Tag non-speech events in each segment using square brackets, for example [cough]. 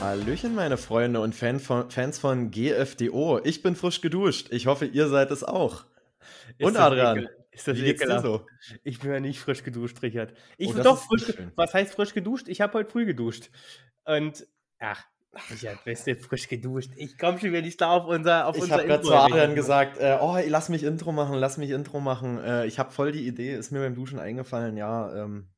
Hallöchen, meine Freunde und Fan von, Fans von GFDO. Ich bin frisch geduscht. Ich hoffe, ihr seid es auch. Ist und Adrian, ekel- Ist das ekelhaft? so? Ich bin ja nicht frisch geduscht, Richard. Ich Oh, bin doch frisch. Was heißt frisch geduscht? Ich habe heute früh geduscht. Und, ach, Richard, bist du frisch geduscht? Ich komme schon wieder nicht da auf unser auf Ich unser habe gerade zu Adrian gesagt, äh, oh, lass mich Intro machen, lass mich Intro machen. Äh, ich habe voll die Idee, ist mir beim Duschen eingefallen, ja. Ähm,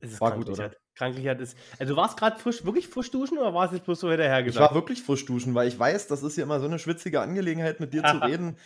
Es ist war krank, gut, oder? Richard. Krank, Richard ist. Also, du warst gerade frisch, wirklich frisch duschen oder war es jetzt bloß so hinterher ich gesagt? war wirklich frisch duschen, weil ich weiß, das ist hier immer so eine schwitzige Angelegenheit, mit dir zu [laughs] reden.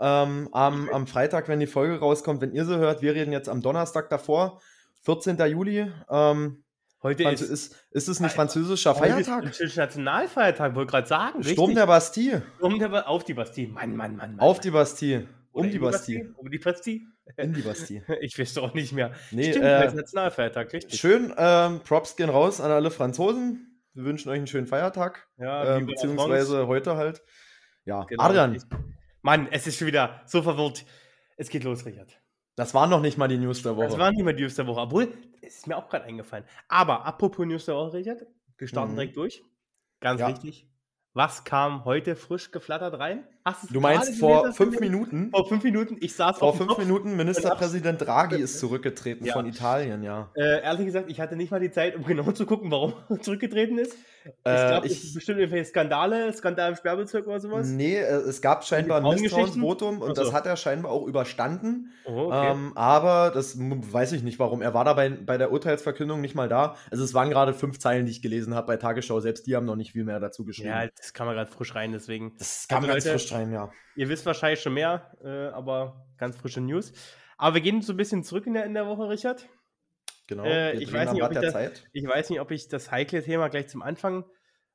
Ähm, am, am Freitag, wenn die Folge rauskommt, wenn ihr sie hört, wir reden jetzt am Donnerstag davor, 14. Juli. Ähm, heute Franz ist, ist, ist es nicht französischer heute ist Feiertag? Französischer Nationalfeiertag, wollte gerade sagen. Sturm richtig. der Bastille. Sturm der Ba- auf die Bastille. Mann, Mann, Mann. Mann Auf Mann. die Bastille. Oder Um die Bastille. Um die Bastille? In die Bastille. [laughs] Ich weiß doch auch nicht mehr. Nee, Stimmt, äh, Nationalfeiertag, richtig. Schön, ähm, Props gehen raus an alle Franzosen. Wir wünschen euch einen schönen Feiertag. Ja, ähm, beziehungsweise heute halt. Ja, Genau, Adrian, richtig. Mann, es ist schon wieder so verwirrt. Es geht los, Richard. das war noch nicht mal die News der Woche. Das war nicht mehr die News der Woche, obwohl, es ist mir auch gerade eingefallen. Aber apropos News der Woche, Richard, wir starten Mhm. direkt durch. Ganz Ja. wichtig. Was kam heute frisch geflattert rein? Du meinst gelesen, vor das fünf? Minuten? Vor fünf Minuten, ich saß Vor fünf Kopf. Minuten Ministerpräsident Draghi ist zurückgetreten Ja. von Italien, ja. Äh, ehrlich gesagt, ich hatte nicht mal die Zeit, um genau zu gucken, warum er [laughs] zurückgetreten ist. Ich Äh, glaube, es ich- ist bestimmt irgendwelche Skandale, Skandal im Sperrbezirk oder sowas. Nee, äh, es gab scheinbar ein? Misstrauensvotum und so. das hat er scheinbar auch überstanden. Oh, okay. Ähm, aber das weiß ich nicht warum. Er war da bei, der Urteilsverkündung nicht mal da. Also es waren gerade fünf Zeilen, die ich gelesen habe bei Tagesschau. Selbst die haben noch nicht viel mehr dazu geschrieben. ja, das kam mal gerade frisch rein, deswegen. das kam Also ganz Leute, frisch rein, ja. Ihr wisst wahrscheinlich schon mehr, äh, aber ganz frische News. Aber wir gehen so ein bisschen zurück in der, in der Woche, Richard. Genau. Äh, ich weiß nicht, das- Zeit. Ich weiß nicht, ob ich das heikle Thema gleich zum Anfang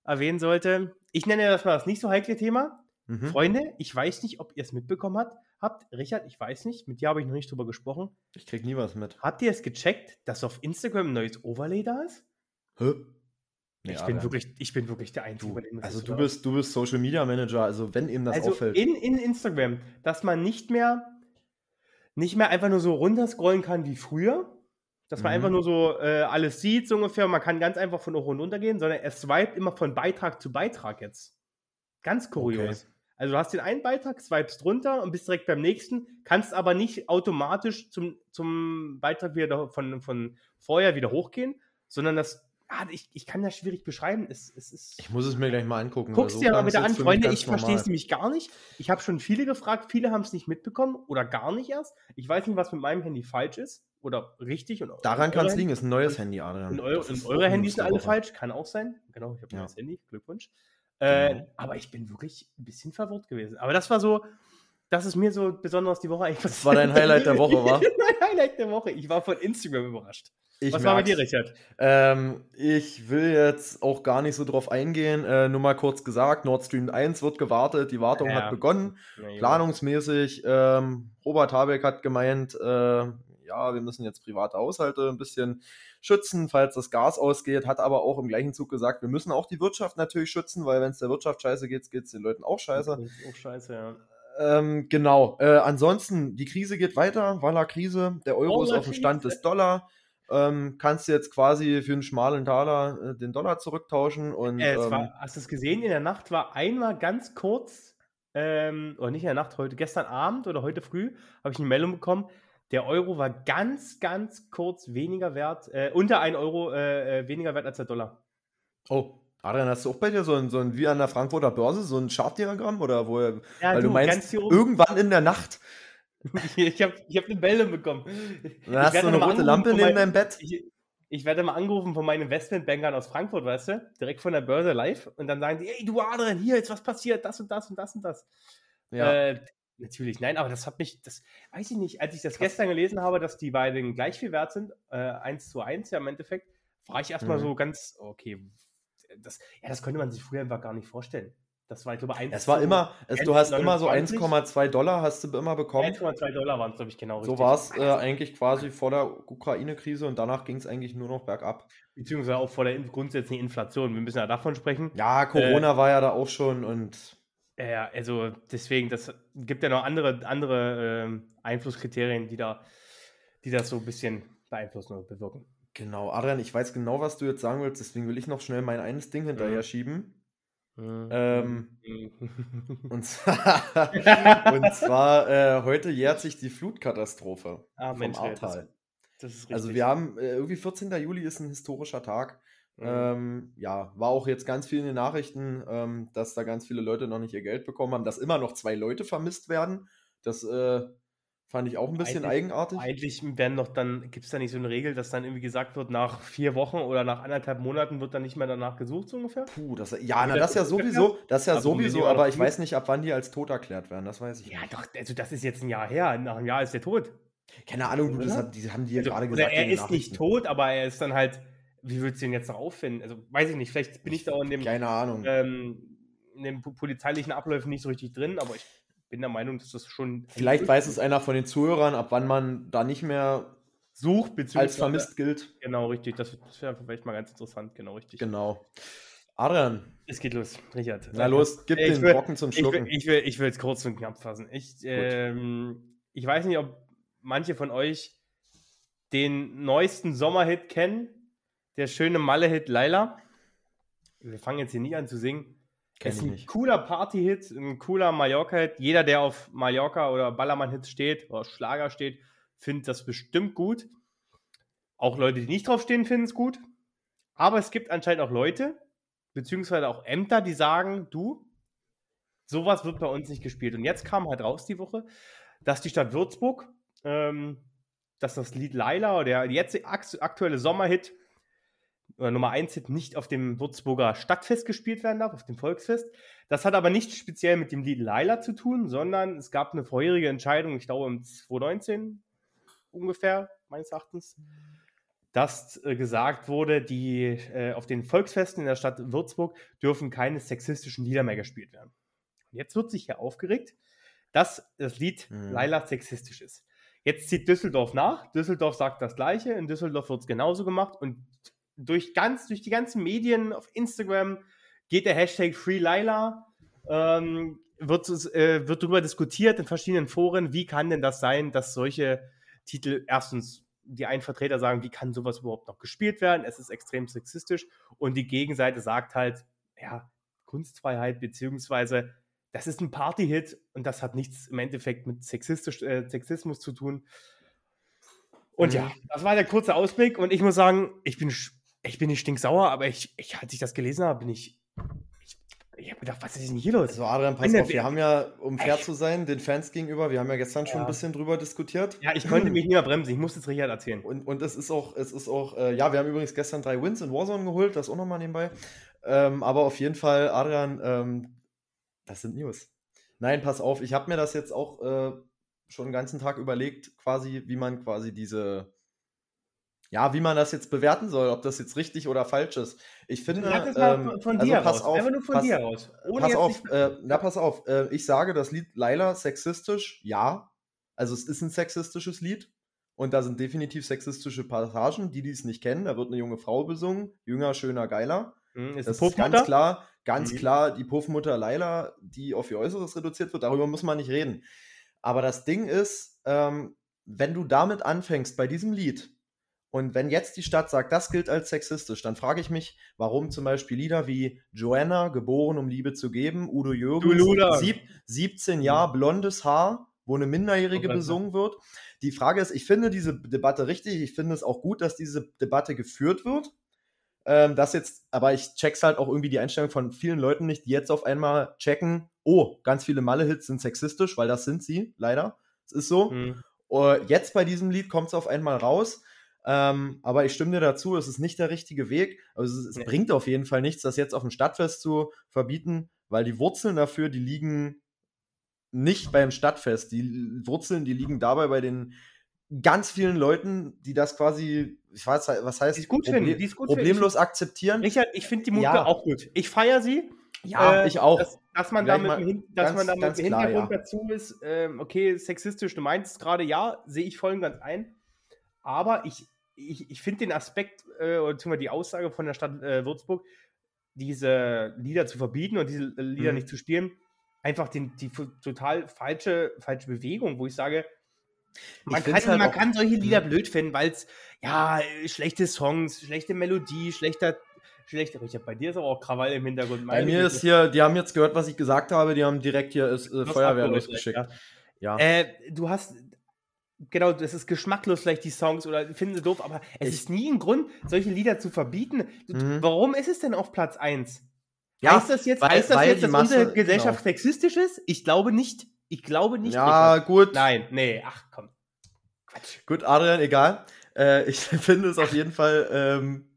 erwähnen sollte. Ich nenne das mal das nicht so heikle Thema. Mhm. Freunde, ich weiß nicht, ob ihr es mitbekommen habt. habt. Richard, ich weiß nicht, mit dir habe ich noch nicht drüber gesprochen. Ich krieg nie was mit. Habt ihr es gecheckt, dass auf Instagram ein neues Overlay da ist? Hä? Nee, ich, bin wirklich, ich bin wirklich der Einzige, Du, bei dem das also so du ist. bist, du bist Social Media Manager, also wenn ihm das also auffällt. in, in Instagram, dass man nicht mehr, nicht mehr einfach nur so runterscrollen kann wie früher, dass man Mhm. einfach nur so äh, alles sieht, so ungefähr, man kann ganz einfach von hoch und runter gehen, sondern er swiped immer von Beitrag zu Beitrag jetzt. Ganz kurios. Also du hast den einen Beitrag, swipest runter und bist direkt beim nächsten, kannst aber nicht automatisch zum, zum Beitrag wieder von, von vorher wieder hochgehen, sondern das, ah, ich, ich kann das schwierig beschreiben. Es, es ist, ich muss es mir gleich mal angucken. weil Guck's so dir bitte jetzt an, Freunde. Ich verstehe es nämlich gar nicht. Ich habe schon viele gefragt, viele haben es nicht mitbekommen oder gar nicht erst. Ich weiß nicht, was mit meinem Handy falsch ist oder richtig. Und Daran kann es liegen, ist ein neues Handy, Adrian. Und, eure, und eure Handys sind alle Woche. falsch, kann auch sein. Genau, ich habe ein Ja. neues Handy, Glückwunsch. Äh, Genau. Aber ich bin wirklich ein bisschen verwirrt gewesen. Aber das war so, das ist mir so besonders die Woche eigentlich Das war dein Highlight der Woche, wa? [laughs] mein Highlight der Woche. Ich war von Instagram überrascht. Ich was war bei dir, merk's. Richard? Ähm, ich will jetzt auch gar nicht so drauf eingehen. Äh, nur mal kurz gesagt, Nord Stream 1 wird gewartet, die Wartung Ja. hat begonnen. Junge. Planungsmäßig, ähm, Robert Habeck hat gemeint, äh, ja, wir müssen jetzt private Haushalte ein bisschen schützen, falls das Gas ausgeht, hat aber auch im gleichen Zug gesagt, wir müssen auch die Wirtschaft natürlich schützen, weil wenn es der Wirtschaft scheiße geht, geht es den Leuten auch scheiße. Ist auch scheiße, ja. Ähm, genau. Äh, ansonsten, die Krise geht weiter. Walla Krise. Der Euro ist Walla auf dem Stand des Dollar. Ähm, kannst du jetzt quasi für einen schmalen Taler äh, den Dollar zurücktauschen und Äh, es ähm, war, hast du es gesehen? In der Nacht war einmal ganz kurz, ähm, oder nicht in der Nacht, heute, gestern Abend oder heute früh, habe ich eine Meldung bekommen. Der Euro war ganz, ganz kurz weniger wert, äh, unter 1 Euro äh, äh, weniger wert als der Dollar. oh, Adrian, hast du auch bei dir so ein, so ein wie an der Frankfurter Börse so ein Chartdiagramm oder wo er, Ja, weil du, ganz meinst irgendwann in der Nacht [laughs] ich habe ich hab eine Meldung bekommen. Dann hast du eine rote Lampe neben meinem- deinem Bett. Ich, ich werde mal angerufen von meinen Investmentbankern aus Frankfurt, weißt du, direkt von der Börse live und dann sagen die, ey, du Adrian, hier ist was passiert, das und das und das und das. Ja. Äh, natürlich, nein, aber das hat mich, das weiß ich nicht, als ich das gestern gelesen habe, dass die beiden gleich viel wert sind, äh, 1 zu 1 ja im Endeffekt, war ich erstmal Mhm. so ganz, okay, das, ja, das konnte man sich früher einfach gar nicht vorstellen. Das war, ich glaube, 1 Es war immer, es, du hast immer so 1,29. 1,2 Dollar hast du immer bekommen. 1,2 Dollar waren es, glaube ich, genau So richtig. war es äh, eigentlich quasi vor der Ukraine-Krise und danach ging es eigentlich nur noch bergab. Beziehungsweise auch vor der grundsätzlichen Inflation. Wir müssen ja davon sprechen. Ja, Corona war ja da auch schon und Ja, Ja, also deswegen, das gibt ja noch andere, andere ähm, Einflusskriterien, die da, die das so ein bisschen beeinflussen oder bewirken. genau, Adrian, ich weiß genau, was du jetzt sagen willst, deswegen will ich noch schnell mein eines Ding hinterher Mhm. schieben. Ähm, Mhm. Und zwar, [laughs] und zwar äh, heute jährt sich die Flutkatastrophe ah, vom Mensch, das, Ahrtal. das richtig. Also wir haben äh, irgendwie 14. Juli ist ein historischer Tag. Mhm. Ähm, ja, war auch jetzt ganz viel in den Nachrichten, ähm, dass da ganz viele Leute noch nicht ihr Geld bekommen haben, dass immer noch zwei Leute vermisst werden. Das äh, fand ich auch ein bisschen Eigentlich- eigenartig. Eigentlich werden doch dann, gibt es da nicht so eine Regel, dass dann irgendwie gesagt wird, nach vier Wochen oder nach anderthalb Monaten wird dann nicht mehr danach gesucht, so ungefähr? Puh, das, ja, na, das das ja ist sowieso, das ja die sowieso, noch aber ich weiß nicht, ab wann die als tot erklärt werden, das weiß ich Ja, nicht. doch, also das ist jetzt ein Jahr her. Nach einem Jahr ist er tot. Keine Ahnung, du, das hat, die haben die ja Also, gerade gesagt. er ist nicht tot, aber er ist dann halt, wie willst du ihn jetzt noch auffinden? Also weiß ich nicht, vielleicht bin ich da auch in dem, Keine Ahnung. ähm, in den po- polizeilichen Abläufen nicht so richtig drin, aber ich bin der Meinung, dass das schon Vielleicht weiß es einer von den Zuhörern, ab wann man da nicht mehr sucht, beziehungsweise als vermisst gilt. Genau, richtig. Das, das wäre vielleicht mal ganz interessant, genau richtig. Genau. Adrian, Es geht los, Richard. na los, gib Ich den will- Brocken zum Schlucken. ich will, ich will es kurz und knapp fassen. Ich, ähm, ich weiß nicht, ob manche von euch den neuesten Sommerhit kennen. Der schöne Malle-Hit Laila. Wir fangen jetzt hier nicht an zu singen. Kenn es ist ein nicht. cooler Party-Hit, ein cooler Mallorca-Hit. Jeder, der auf Mallorca oder Ballermann-Hits steht oder Schlager steht, findet das bestimmt gut. Auch Leute, die nicht drauf stehen, finden es gut. Aber es gibt anscheinend auch Leute, beziehungsweise auch Ämter, die sagen, du, sowas wird bei uns nicht gespielt. Und jetzt kam halt raus die Woche, dass die Stadt Würzburg, ähm, dass das Lied Laila, oder der jetzt akt- aktuelle Sommerhit, Nummer 1 Hit, nicht auf dem Würzburger Stadtfest gespielt werden darf, auf dem Volksfest. Das hat aber nicht speziell mit dem Lied Laila zu tun, sondern es gab eine vorherige Entscheidung, ich glaube im 2019 ungefähr, meines Erachtens, dass äh, gesagt wurde, die äh, auf den Volksfesten in der Stadt Würzburg dürfen keine sexistischen Lieder mehr gespielt werden. Und jetzt wird sich hier aufgeregt, dass das Lied Mhm. Laila sexistisch ist. Jetzt zieht Düsseldorf nach. Düsseldorf sagt das Gleiche. In Düsseldorf wird es genauso gemacht. Und durch, ganz, durch die ganzen Medien auf Instagram geht der Hashtag Free Laila. Ähm, wird, äh, wird darüber diskutiert in verschiedenen Foren, wie kann denn das sein, dass solche Titel erstens die einen Vertreter sagen, wie kann sowas überhaupt noch gespielt werden? Es ist extrem sexistisch. Und die Gegenseite sagt halt, ja, Kunstfreiheit, beziehungsweise das ist ein Party-Hit und das hat nichts im Endeffekt mit Sexistisch, äh, Sexismus zu tun. Und Mhm. ja, das war der kurze Ausblick und ich muss sagen, ich bin, ich bin nicht stinksauer, aber ich, ich, als ich das gelesen habe, bin ich, ich, ich habe gedacht, was ist denn hier los? Also Adrian, pass auf, wir haben ja, um fair zu sein, den Fans gegenüber, wir haben ja gestern schon Ja. ein bisschen drüber diskutiert. Ja, ich konnte mich nicht mehr bremsen, ich muss jetzt Richard erzählen. Und, und es ist auch, es ist auch, äh, ja, wir haben übrigens gestern drei Wins in Warzone geholt, das auch nochmal nebenbei. Ähm, aber auf jeden Fall, Adrian, ähm, das sind News. Nein, pass auf, ich habe mir das jetzt auch äh, schon den ganzen Tag überlegt, quasi, wie man quasi diese, ja, wie man das jetzt bewerten soll, ob das jetzt richtig oder falsch ist. Ich finde, Sag das mal ähm, von, also dir pass raus, auf, einfach nur von pass, dir auf, äh, na pass auf, äh, ich sage, das Lied Laila sexistisch, ja. Also es ist ein sexistisches Lied und da sind definitiv sexistische Passagen, die die es nicht kennen. Da wird eine junge Frau besungen, jünger, schöner, geiler. Hm, ist Das ist ganz klar, ganz Mhm. klar die Puffmutter Laila, die auf ihr Äußeres reduziert wird. Darüber muss man nicht reden. Aber das Ding ist, ähm, wenn du damit anfängst bei diesem Lied und wenn jetzt die Stadt sagt, das gilt als sexistisch, dann frage ich mich, warum zum Beispiel Lieder wie Joanna, geboren um Liebe zu geben, Udo Jürgens, sieb, 17 Jahre, blondes Haar, wo eine Minderjährige besungen wird. Die Frage ist, ich finde diese Debatte richtig, ich finde es auch gut, dass diese Debatte geführt wird. Ähm, das jetzt, aber ich check's halt auch irgendwie die Einstellung von vielen Leuten nicht, die jetzt auf einmal checken, oh, ganz viele Malle-Hits sind sexistisch, weil das sind sie, leider. Es ist so. Hm. Uh, jetzt bei diesem Lied kommt es auf einmal raus. Ähm, aber ich stimme dir dazu, es ist nicht der richtige Weg. Also es, es Nee. bringt auf jeden Fall nichts, das jetzt auf dem Stadtfest zu verbieten, weil die Wurzeln dafür, die liegen nicht beim Stadtfest. Die Wurzeln, die liegen dabei bei den ganz vielen Leuten, die das quasi, ich weiß, was heißt, Die gut Proble- finden, die gut finden. problemlos akzeptieren. Richard, ich finde die Mucke Ja. auch gut. Ich feiere sie. Ja, Äh, ich auch. Dass, dass man Gleich da mit, mal dem Hin- dass ganz- man da mit ganz klar, Hintergrund ja. dazu ist, ähm, okay, sexistisch, du meinst es gerade, ja, sehe ich voll und ganz ein. Aber ich, ich, ich finde den Aspekt, äh, oder beziehungsweise die Aussage von der Stadt äh, Würzburg, diese Lieder zu verbieten und diese äh, Lieder Mhm. nicht zu spielen, einfach den, die total falsche, falsche Bewegung, wo ich sage, man, kann, halt man kann solche Lieder Mhm. blöd finden, weil es, ja, äh, schlechte Songs, schlechte Melodie, schlechter, schlechter, Richard, bei dir ist aber auch Krawall im Hintergrund. Bei meine mir Güte. ist hier, die haben jetzt gehört, was ich gesagt habe, die haben direkt hier ist, äh, Feuerwehr losgeschickt. ja. Ja. Äh, du hast, genau, das ist geschmacklos vielleicht die Songs oder finden sie doof, aber es Ich- ist nie ein Grund, solche Lieder zu verbieten. Mhm. Warum ist es denn auf Platz 1? Ja, heißt das jetzt, weil- heißt das weil jetzt dass Masse- unsere Gesellschaft genau. sexistisch ist? Ich glaube nicht. Ich glaube nicht. ja, Richard. gut. Nein, nee, ach komm. Quatsch. Gut, Adrian, egal. Äh, ich [laughs] finde es auf jeden Fall, ähm,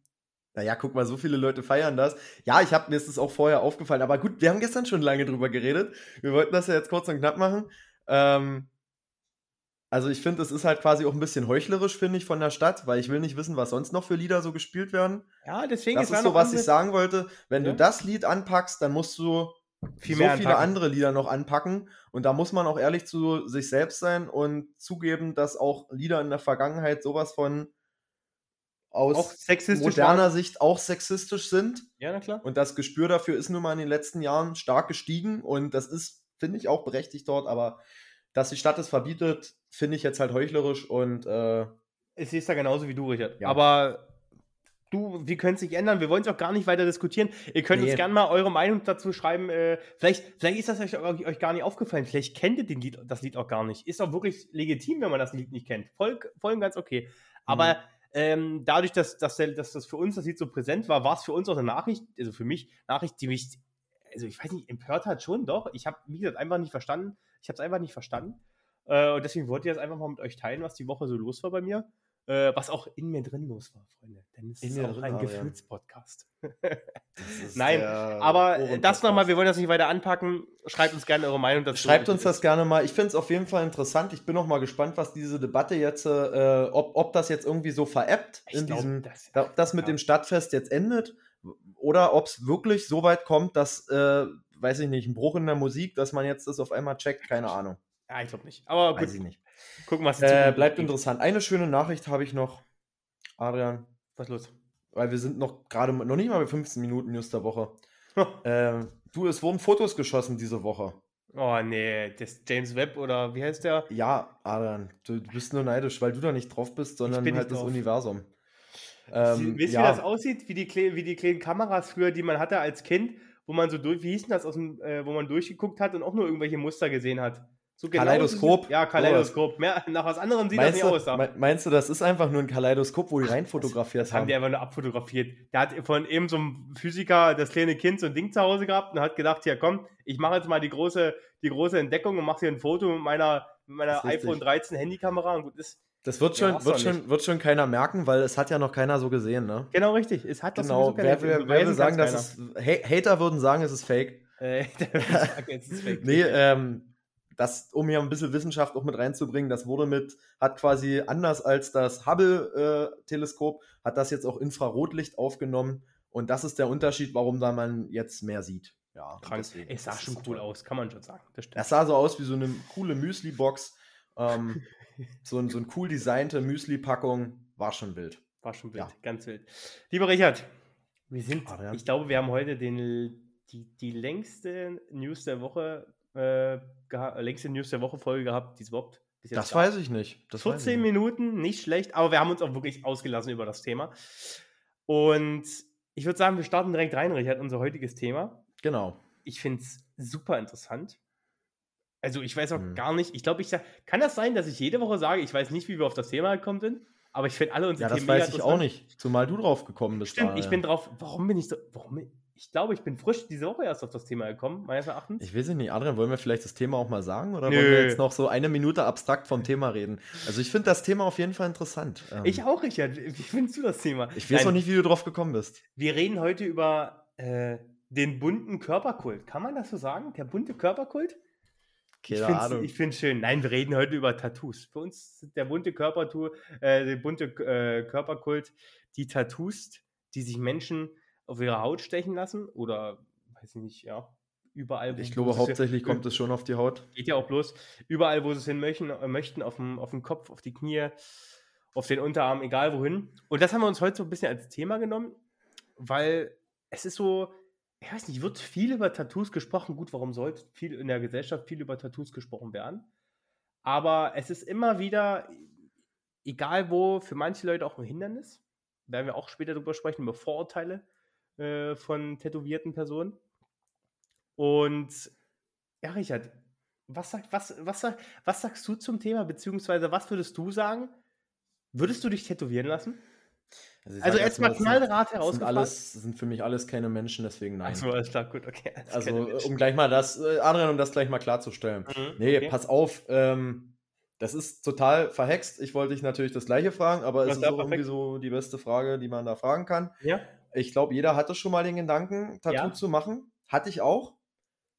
naja, guck mal, so viele Leute feiern das. Ja, ich habe mir ist es auch vorher aufgefallen, aber gut, wir haben gestern schon lange drüber geredet. Wir wollten das ja jetzt kurz und knapp machen. Ähm, also ich finde, es ist halt quasi auch ein bisschen heuchlerisch, finde ich, von der Stadt, weil ich will nicht wissen, was sonst noch für Lieder so gespielt werden. Ja, deswegen Das es ist so, was ich sagen wollte. Wenn Ja. du das Lied anpackst, dann musst du Viel so viele anpacken. andere Lieder noch anpacken. Und da muss man auch ehrlich zu sich selbst sein und zugeben, dass auch Lieder in der Vergangenheit sowas von aus moderner waren. Sicht auch sexistisch sind. Ja, na klar. Und das Gespür dafür ist nun mal in den letzten Jahren stark gestiegen. Und das ist, finde ich, auch berechtigt dort. Aber dass die Stadt es verbietet, finde ich jetzt halt heuchlerisch. Und äh, Ich sehe es da genauso wie du, Richard. Ja. Aber du, wir können es nicht ändern. Wir wollen es auch gar nicht weiter diskutieren. Ihr könnt Nee. uns gerne mal eure Meinung dazu schreiben. Äh, vielleicht, vielleicht ist das euch, euch gar nicht aufgefallen. Vielleicht kennt ihr den Lied, das Lied auch gar nicht. Ist auch wirklich legitim, wenn man das Lied nicht kennt. Voll, voll und ganz okay. Aber Mhm. ähm, dadurch, dass, dass, der, dass das für uns das Lied so präsent war, war es für uns auch eine Nachricht, also für mich, Nachricht, die mich, also ich weiß nicht, empört hat schon, doch. Ich habe, wie gesagt, einfach nicht verstanden. Ich habe es einfach nicht verstanden. Äh, und deswegen wollte ich das einfach mal mit euch teilen, was die Woche so los war bei mir. Äh, was auch in mir drin los war, Freunde. Denn es In ist auch drin, ein. Gefühlspodcast. [laughs] Nein, Aber das nochmal, wir wollen das nicht weiter anpacken. Schreibt uns gerne eure Meinung dazu. Schreibt uns das gerne mal. Ich finde es auf jeden Fall interessant. Ich bin auch mal gespannt, was diese Debatte jetzt, äh, ob, ob das jetzt irgendwie so veräppt Ich in glaub, diesem, das- da- das mit ja. dem Stadtfest jetzt endet oder ob es wirklich so weit kommt, dass, äh, weiß ich nicht, ein Bruch in der Musik, dass man jetzt das auf einmal checkt. Keine Ahnung. Ja, ich glaube nicht. Aber Weiß gut, ich nicht. gucken, was die Äh, bleibt interessant. Eine schöne Nachricht habe ich noch, Adrian, Was ist los? weil wir sind noch gerade noch nicht mal bei 15 Minuten News der Woche. [laughs] äh, du, es wurden Fotos geschossen diese Woche. Oh nee, das James Webb oder wie heißt der? Ja, Adrian, du, du bist nur neidisch, weil du da nicht drauf bist, sondern halt das drauf. Universum. Sie- Ähm, Wisst ihr, ja, wie das aussieht? Wie die, wie die kleinen Kameras früher, die man hatte als Kind, wo man so durch, wie hieß denn das, aus dem, äh, wo man durchgeguckt hat und auch nur irgendwelche Muster gesehen hat? So genau Kaleidoskop? diese- Ja, Kaleidoskop. Mehr, nach was anderem sieht meinst, das du, nicht aus. da. me- meinst du, das ist einfach nur ein Kaleidoskop, wo die rein fotografiert Das haben haben? die einfach nur abfotografiert. Der hat von eben so einem Physiker das kleine Kind so ein Ding zu Hause gehabt und hat gedacht, ja komm, ich mache jetzt mal die große, die große Entdeckung und mache hier ein Foto mit meiner, mit meiner ist iPhone 13 Handykamera und gut ist. Das wird Ja, schon, hast wird, du schon, wird schon keiner merken, weil es hat ja noch keiner so gesehen, ne? Genau richtig. Es hat das Genau, wer, keiner- wer, wer will sagen, dass es, Ha- Hater würden sagen, es ist fake. Äh, [laughs] würde sagen, es ist fake. [laughs] Nee, ähm, das, um hier ein bisschen Wissenschaft auch mit reinzubringen, das wurde mit, hat quasi anders als das Hubble-Teleskop, hat das jetzt auch Infrarotlicht aufgenommen. Und das ist der Unterschied, warum da man jetzt mehr sieht. Ja, Krank. deswegen, Es sah schon cool toll. aus, kann man schon sagen. Das. Das sah so aus wie so eine coole Müsli-Box. Ähm, [laughs] so, ein, so eine cool designte Müsli-Packung. War schon wild. War schon wild, Ja. ganz wild. Lieber Richard, wir sind, Adrian. ich glaube, wir haben heute den, die, die längste News der Woche, äh, längste News der Woche Folge gehabt, die es überhaupt bis jetzt Das gab. weiß ich nicht. Das weiß ich 14 nicht. Minuten, nicht schlecht, aber wir haben uns auch wirklich ausgelassen über das Thema. Und ich würde sagen, wir starten direkt rein, Richard, unser heutiges Thema. Genau. Ich finde es super interessant. Also ich weiß auch Hm. gar nicht, ich glaube, ich sag, kann das sein, dass ich jede Woche sage, ich weiß nicht, wie wir auf das Thema gekommen sind, aber ich finde alle unsere Ja, das Themen weiß mega ich auch nicht. Zumal du drauf gekommen bist. Stimmt, ich Daniel. bin drauf, warum bin ich so, warum, ich glaube, ich bin frisch diese Woche erst auf das Thema gekommen, meines Erachtens. Ich weiß nicht, Adrian, wollen wir vielleicht das Thema auch mal sagen? Oder Nö. wollen wir jetzt noch so eine Minute abstrakt vom Thema reden? Also ich finde das Thema auf jeden Fall interessant. Ähm, Ich auch, Richard. Wie findest du das Thema? Ich weiß Nein, noch nicht, wie du drauf gekommen bist. Wir reden heute über äh, den bunten Körperkult. Kann man das so sagen? Der bunte Körperkult? Keine ich find's- Ahnung. Ich finde es schön. Nein, wir reden heute über Tattoos. Für uns der bunte Körpertour, äh, der bunte äh, Körperkult, die Tattoos, die sich Menschen auf ihre Haut stechen lassen oder weiß ich nicht, ja, überall. Ich glaube, hauptsächlich kommt es schon auf die Haut. Geht ja auch bloß überall, wo sie es hin möchten, äh, möchten auf, dem, auf dem Kopf, auf die Knie, auf den Unterarm, egal wohin. Und das haben wir uns heute so ein bisschen als Thema genommen, weil es ist so, ich weiß nicht, wird viel über Tattoos gesprochen. Gut, warum sollte viel in der Gesellschaft viel über Tattoos gesprochen werden? Aber es ist immer wieder, egal wo, für manche Leute auch ein Hindernis. Werden wir auch später darüber sprechen, über Vorurteile äh, von tätowierten Personen. Und ja, Richard, was, sagt, was, was, was sagst du zum Thema, beziehungsweise was würdest du sagen? Würdest du dich tätowieren lassen? Also, also erstmal knallhart herausgefragt. Alles sind für mich alles keine Menschen, deswegen nein. Achso, alles klar, gut, okay. Also, um gleich mal das, äh, Adrian, um das gleich mal klarzustellen. Mhm, nee, okay. pass auf, ähm, das ist total verhext. Ich wollte dich natürlich das gleiche fragen, aber es ist auch irgendwie so die beste Frage, die man da fragen kann. Ja. Ich glaube, jeder hatte schon mal den Gedanken, Tattoo ja. zu machen. Hatte ich auch.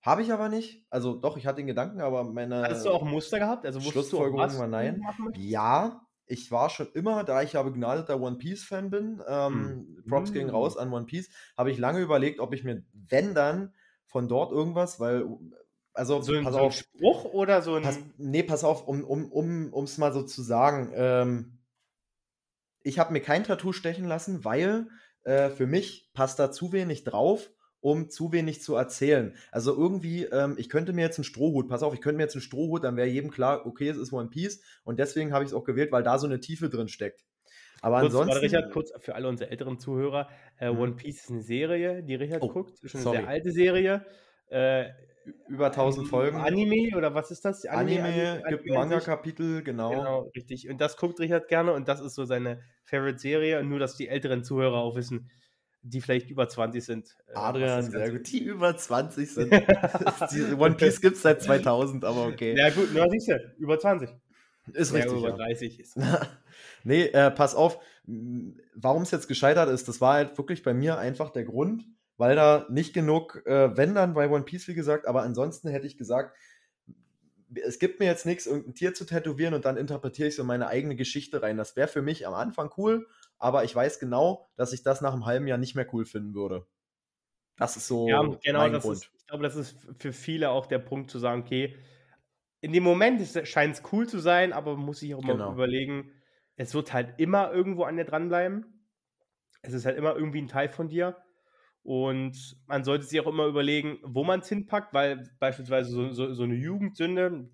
Habe ich aber nicht. Also doch, ich hatte den Gedanken, aber meine. Hattest du auch ein Muster gehabt? Also Schlussfolgerung war nein. Ja, ich war schon immer, da ich ja begnadeter One Piece-Fan bin, ähm, mhm. Props gehen raus an One Piece, habe ich lange überlegt, ob ich mir, wenn dann, von dort irgendwas, weil, also, so ein, pass so auf, Spruch oder so ein. Pass, nee, pass auf, um es um, um, mal so zu sagen, ähm, ich habe mir kein Tattoo stechen lassen, weil äh, für mich passt da zu wenig drauf um zu wenig zu erzählen. Also irgendwie, ähm, ich könnte mir jetzt einen Strohhut, pass auf, ich könnte mir jetzt einen Strohhut, dann wäre jedem klar, okay, es ist One Piece und deswegen habe ich es auch gewählt, weil da so eine Tiefe drin steckt. Aber kurz, ansonsten. Richard, kurz für alle unsere älteren Zuhörer: äh, mhm. One Piece ist eine Serie, die Richard oh, guckt. Ist eine sehr alte Serie. Äh, über 1000 Folgen. Anime oder was ist das? Anime, Anime, Anime gibt Manga-Kapitel, genau. Genau, richtig. Und das guckt Richard gerne und das ist so seine Favorite-Serie. Nur, dass die älteren Zuhörer auch wissen, die vielleicht über 20 sind. Äh, Adrian, sehr gut. Die über 20 sind. [laughs] One Piece gibt es seit 2000, aber okay. Ja, gut, na, siehst du, über 20. Ist richtig. Über ja. 30 ist. [laughs] nee, äh, pass auf. Warum es jetzt gescheitert ist, das war halt wirklich bei mir einfach der Grund, weil da nicht genug, äh, wenn dann bei One Piece, wie gesagt, aber ansonsten hätte ich gesagt, es gibt mir jetzt nichts, irgendein Tier zu tätowieren und dann interpretiere ich so meine eigene Geschichte rein. Das wäre für mich am Anfang cool, aber ich weiß genau, dass ich das nach einem halben Jahr nicht mehr cool finden würde. Das ist so ja, genau, mein Grund. Ist, ich glaube, das ist für viele auch der Punkt zu sagen, okay, in dem Moment scheint es cool zu sein, aber man muss sich auch genau. mal überlegen, es wird halt immer irgendwo an dir dranbleiben. Es ist halt immer irgendwie ein Teil von dir. Und man sollte sich auch immer überlegen, wo man es hinpackt, weil beispielsweise so, so, so, eine Jugendsünde,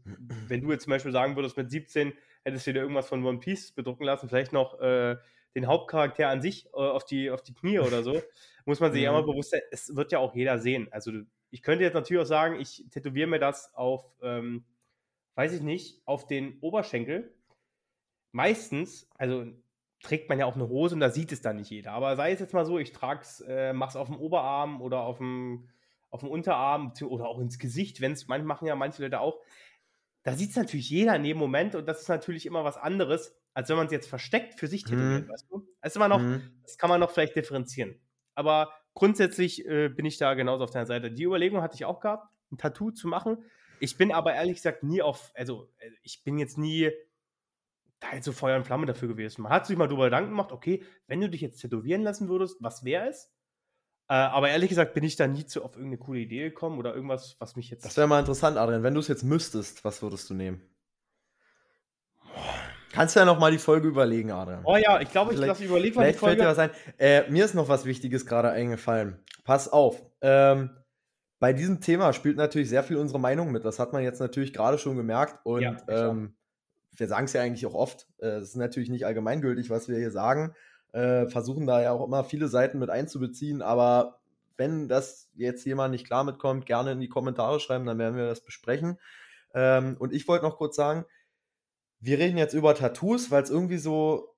wenn du jetzt zum Beispiel sagen würdest, mit 17 hättest du dir irgendwas von One Piece bedrucken lassen, vielleicht noch äh, den Hauptcharakter an sich äh, auf, die, auf die Knie oder so, [laughs] muss man sich mhm. immer bewusst sein, es wird ja auch jeder sehen. Also ich könnte jetzt natürlich auch sagen, ich tätowiere mir das auf, ähm, weiß ich nicht, auf den Oberschenkel. Meistens, also trägt man ja auch eine Hose und da sieht es dann nicht jeder. Aber sei es jetzt mal so, ich trage es, äh, mache es auf dem Oberarm oder auf dem, auf dem Unterarm oder auch ins Gesicht, wenn es, machen ja manche Leute auch. Da sieht es natürlich jeder in dem Moment und das ist natürlich immer was anderes, als wenn man es jetzt versteckt für sich tätowiert, mhm. weißt du? Das noch, mhm. das kann man noch vielleicht differenzieren. Aber grundsätzlich äh, bin ich da genauso auf deiner Seite. Die Überlegung hatte ich auch gehabt, ein Tattoo zu machen. Ich bin aber ehrlich gesagt nie auf, also äh, ich bin jetzt nie da jetzt so Feuer und Flamme dafür gewesen. Man hat sich mal darüber Gedanken gemacht, okay, wenn du dich jetzt tätowieren lassen würdest, was wäre es? Äh, aber ehrlich gesagt bin ich da nie zu, auf irgendeine coole Idee gekommen oder irgendwas, was mich jetzt. Das wäre mal interessant, Adrian. Wenn du es jetzt müsstest, was würdest du nehmen? Kannst du ja noch mal die Folge überlegen, Adrian. Oh ja, ich glaube, ich lasse überlegen, Vielleicht fällt dir was ein. Äh, mir ist noch was Wichtiges gerade eingefallen. Pass auf. Ähm, bei diesem Thema spielt natürlich sehr viel unsere Meinung mit. Das hat man jetzt natürlich gerade schon gemerkt. Und ja, ähm, wir sagen es ja eigentlich auch oft. Äh, es ist natürlich nicht allgemeingültig, was wir hier sagen. Äh, versuchen da ja auch immer viele Seiten mit einzubeziehen. Aber wenn das jetzt jemand nicht klar mitkommt, gerne in die Kommentare schreiben, dann werden wir das besprechen. Ähm, und ich wollte noch kurz sagen, wir reden jetzt über Tattoos, weil es irgendwie so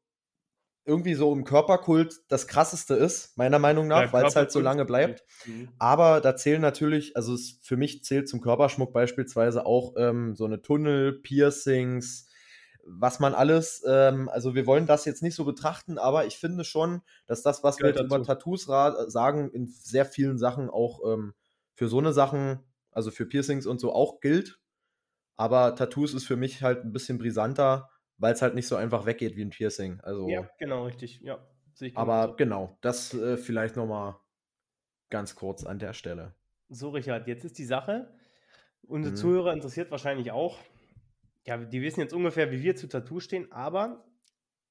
irgendwie so im Körperkult das krasseste ist, meiner Meinung nach, weil es halt so lange bleibt. Mhm. Aber da zählen natürlich, also es, für mich zählt zum Körperschmuck beispielsweise auch ähm, so eine Tunnel, Piercings, was man alles, ähm, also wir wollen das jetzt nicht so betrachten, aber ich finde schon, dass das, was wir über Tattoos sagen, in sehr vielen Sachen auch ähm, für so eine Sachen, also für Piercings und so auch gilt. Aber Tattoos ist für mich halt ein bisschen brisanter, weil es halt nicht so einfach weggeht wie ein Piercing. Also, ja, genau, richtig. Ja, aber genau, das äh, vielleicht nochmal ganz kurz an der Stelle. So, Richard, jetzt ist die Sache. Unsere Mhm. Zuhörer interessiert wahrscheinlich auch. Ja, die wissen jetzt ungefähr, wie wir zu Tattoo stehen, aber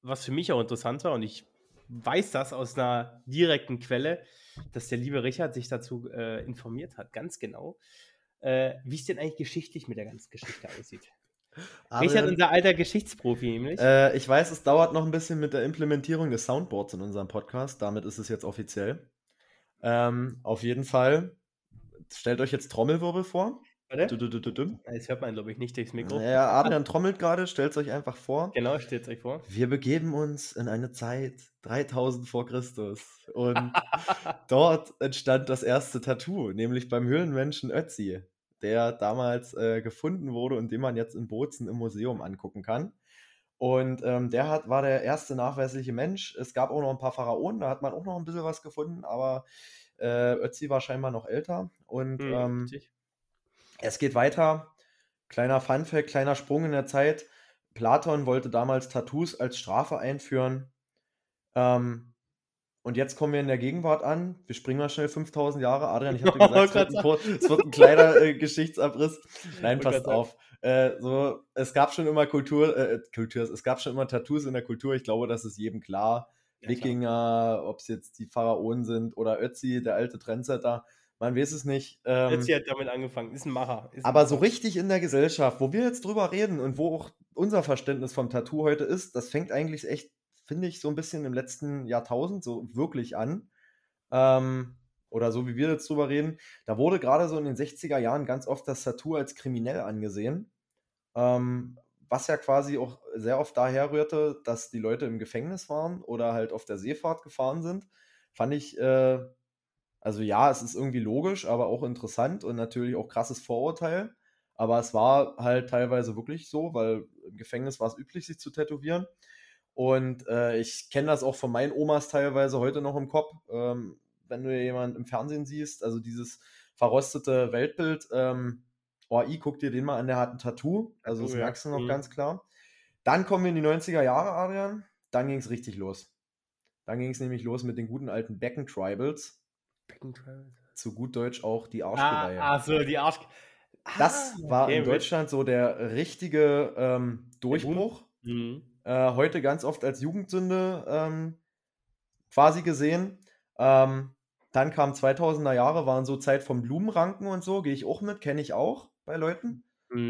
was für mich auch interessant war, und ich weiß das aus einer direkten Quelle, dass der liebe Richard sich dazu äh, informiert hat, ganz genau, äh, wie es denn eigentlich geschichtlich mit der ganzen Geschichte aussieht. Richard, Adrian, unser alter Geschichtsprofi nämlich. äh, ich weiß, es dauert noch ein bisschen mit der Implementierung des Soundboards in unserem Podcast. Damit ist es jetzt offiziell. Ähm, auf jeden Fall, stellt euch jetzt Trommelwirbel vor. Warte. Du, du, du. Das hört man, glaube ich, nicht durchs Mikro. Ja, Adrian trommelt gerade, stellt es euch einfach vor. Genau, stellt euch vor. Wir begeben uns in eine Zeit 3000 vor Christus und [laughs] dort entstand das erste Tattoo, nämlich beim Höhlenmenschen Ötzi, der damals äh, gefunden wurde und den man jetzt in Bozen im Museum angucken kann. Und ähm, der hat, war der erste nachweisliche Mensch. Es gab auch noch ein paar Pharaonen, da hat man auch noch ein bisschen was gefunden, aber äh, Ötzi war scheinbar noch älter. Und Hm, ähm, richtig. Es geht weiter. Kleiner Funfact, kleiner Sprung in der Zeit. Platon wollte damals Tattoos als Strafe einführen. Ähm, und jetzt kommen wir in der Gegenwart an. Wir springen mal schnell 5000 Jahre. Adrian, ich habe dir [laughs] Oh gesagt, es wird, Gott. ein, es wird ein kleiner äh, Geschichtsabriss. Nein, Wollte passt sagen. auf. Äh, so, es gab schon immer Kultur, äh, Kultur, es gab schon immer Tattoos in der Kultur. Ich glaube, das ist jedem klar. Ja, klar. Wikinger, ob es jetzt die Pharaonen sind oder Ötzi, der alte Trendsetter. Man weiß es nicht. Ähm, Ötzi hat damit angefangen. Ist ein Macher. Ist ein aber so Macher. richtig in der Gesellschaft, wo wir jetzt drüber reden und wo auch unser Verständnis vom Tattoo heute ist, das fängt eigentlich echt, finde ich, so ein bisschen im letzten Jahrtausend so wirklich an. Ähm, oder so wie wir jetzt drüber reden. Da wurde gerade so in den 60er Jahren ganz oft das Tattoo als kriminell angesehen. Ähm, was ja quasi auch sehr oft daher rührte, dass die Leute im Gefängnis waren oder halt auf der Seefahrt gefahren sind. Fand ich, äh, also ja, es ist irgendwie logisch, aber auch interessant und natürlich auch krasses Vorurteil. Aber es war halt teilweise wirklich so, weil im Gefängnis war es üblich, sich zu tätowieren. Und äh, ich kenne das auch von meinen Omas teilweise heute noch im Kopf, ähm, wenn du jemanden im Fernsehen siehst, also dieses verrostete Weltbild. Ähm, oh, I, guck dir den mal an, der hat ein Tattoo. Also das Tattoo, ja. merkst du noch Mhm. ganz klar. Dann kommen wir in die 90er Jahre, Adrian. Dann ging es richtig los. Dann ging es nämlich los mit den guten alten Becken-Tribals. Zu gut Deutsch auch die Arschgeweihe. Ah, so, die Arsch. Das Ah, war okay, in Deutschland so der richtige ähm, Durchbruch. Mhm. Äh, heute ganz oft als Jugendsünde ähm, quasi gesehen. Ähm, dann kam 2000er Jahre, waren so Zeit vom Blumenranken und so, gehe ich auch mit, kenne ich auch bei Leuten.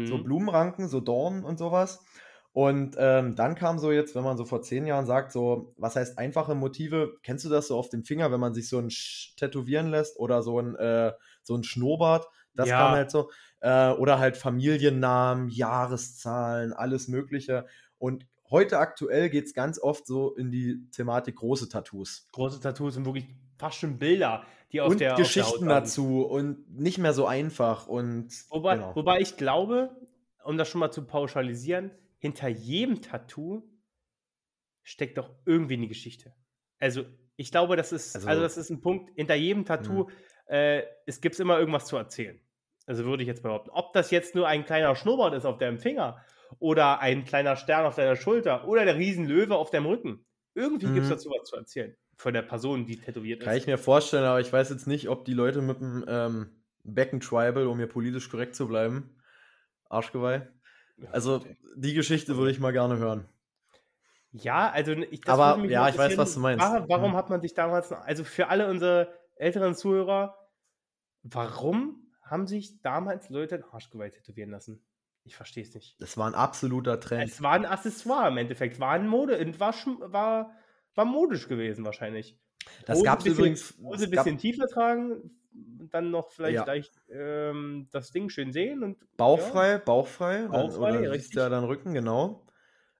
So Mhm. Blumenranken, so Dornen und sowas. Und ähm, dann kam so jetzt, wenn man so vor zehn Jahren sagt, so, was heißt einfache Motive? Kennst du das so auf dem Finger, wenn man sich so ein Sch tätowieren lässt oder so ein, äh, so ein Schnurrbart? Das Ja. kam halt so. Äh, oder halt Familiennamen, Jahreszahlen, alles Mögliche. Und heute aktuell geht es ganz oft so in die Thematik große Tattoos. Große Tattoos sind wirklich fast schon Bilder, die auf und der der Geschichten landen. dazu und nicht mehr so einfach. Und Wobei, genau. wobei ich glaube, um das schon mal zu pauschalisieren, hinter jedem Tattoo steckt doch irgendwie eine Geschichte. Also, ich glaube, das ist, also, Also- das ist ein Punkt, hinter jedem Tattoo, äh, es gibt immer irgendwas zu erzählen. Also würde ich jetzt behaupten. Ob das jetzt nur ein kleiner Schnurrbart ist auf deinem Finger oder ein kleiner Stern auf deiner Schulter oder der Riesenlöwe auf deinem Rücken. Irgendwie gibt es Mhm. dazu was zu erzählen. Von der Person, die tätowiert Kann ist. ich mir vorstellen, aber ich weiß jetzt nicht, ob die Leute mit dem ähm, Becken-Tribal, um hier politisch korrekt zu bleiben, Arschgeweih. Also die Geschichte würde ich mal gerne hören. Ja, also ich, das Aber, mich ja, ich weiß, was du meinst. Warum, Mhm. hat man sich damals, also für alle unsere älteren Zuhörer, warum haben sich damals Leute ein Arschgeweih tätowieren lassen? Ich verstehe es nicht. Das war ein absoluter Trend. Es war ein Accessoire im Endeffekt, war ein Mode, war, war, war modisch gewesen wahrscheinlich. Das gab es übrigens. Hose ein gab bisschen tiefer tragen, dann noch vielleicht Ja. gleich ähm, das Ding schön sehen und bauchfrei, bauchfrei. dann- Bauchfrei, oder richtig. ja dann Rücken, genau.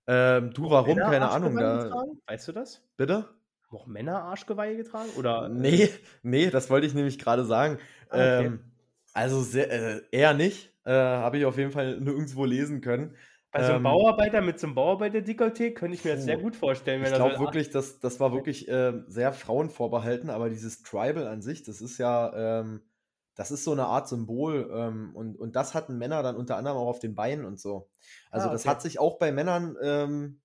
Ähm, du, Auch warum? Männer Keine Ahnung. Da, getragen? Weißt du das? bitte? Haben auch Männer Arschgeweihe getragen? Oder, äh, Nee, [laughs] nee, das wollte ich nämlich gerade sagen. Ah, okay. Ähm, also sehr, äh, eher nicht. Äh, Habe ich auf jeden Fall nirgendwo lesen können. Bei so einem Ähm, Bauarbeiter mit so einem Bauarbeiter-Dekolleté könnte ich mir das sehr gut vorstellen. Ich glaube wirklich, dass das war wirklich äh, sehr frauenvorbehalten, aber dieses Tribal an sich, das ist ja, ähm, das ist so eine Art Symbol ähm, und, und das hatten Männer dann unter anderem auch auf den Beinen und so. Also Ah, das okay. hat sich auch bei Männern, ähm,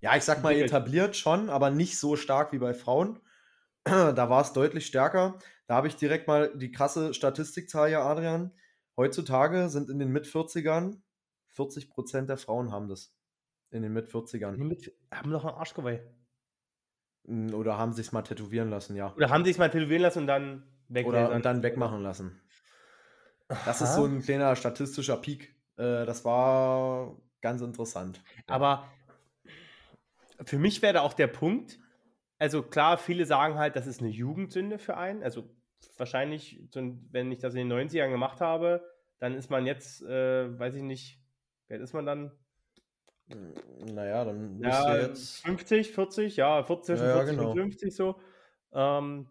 ja, ich sag mal etabliert schon, aber nicht so stark wie bei Frauen. [clears throat] Da war es deutlich stärker. Da habe ich direkt mal die krasse Statistikzahl hier, Adrian. Heutzutage sind in den Mit-40ern 40 Prozent der Frauen haben das. In den Mit-40ern. Mit, haben noch einen Arschgeweih. Oder haben sich mal tätowieren lassen, ja. Oder haben sich mal tätowieren lassen und dann weg Oder und dann wegmachen lassen. Das Aha. ist so ein kleiner statistischer Peak. Äh, das war ganz interessant. Aber für mich wäre da auch der Punkt, also klar, viele sagen halt, das ist eine Jugendsünde für einen. Also wahrscheinlich, wenn ich das in den 90ern gemacht habe, dann ist man jetzt, äh, weiß ich nicht, wer ist man dann? Naja, dann ja, jetzt 50, 40, ja, 40, ja, 40 genau. und 50 so. Ähm,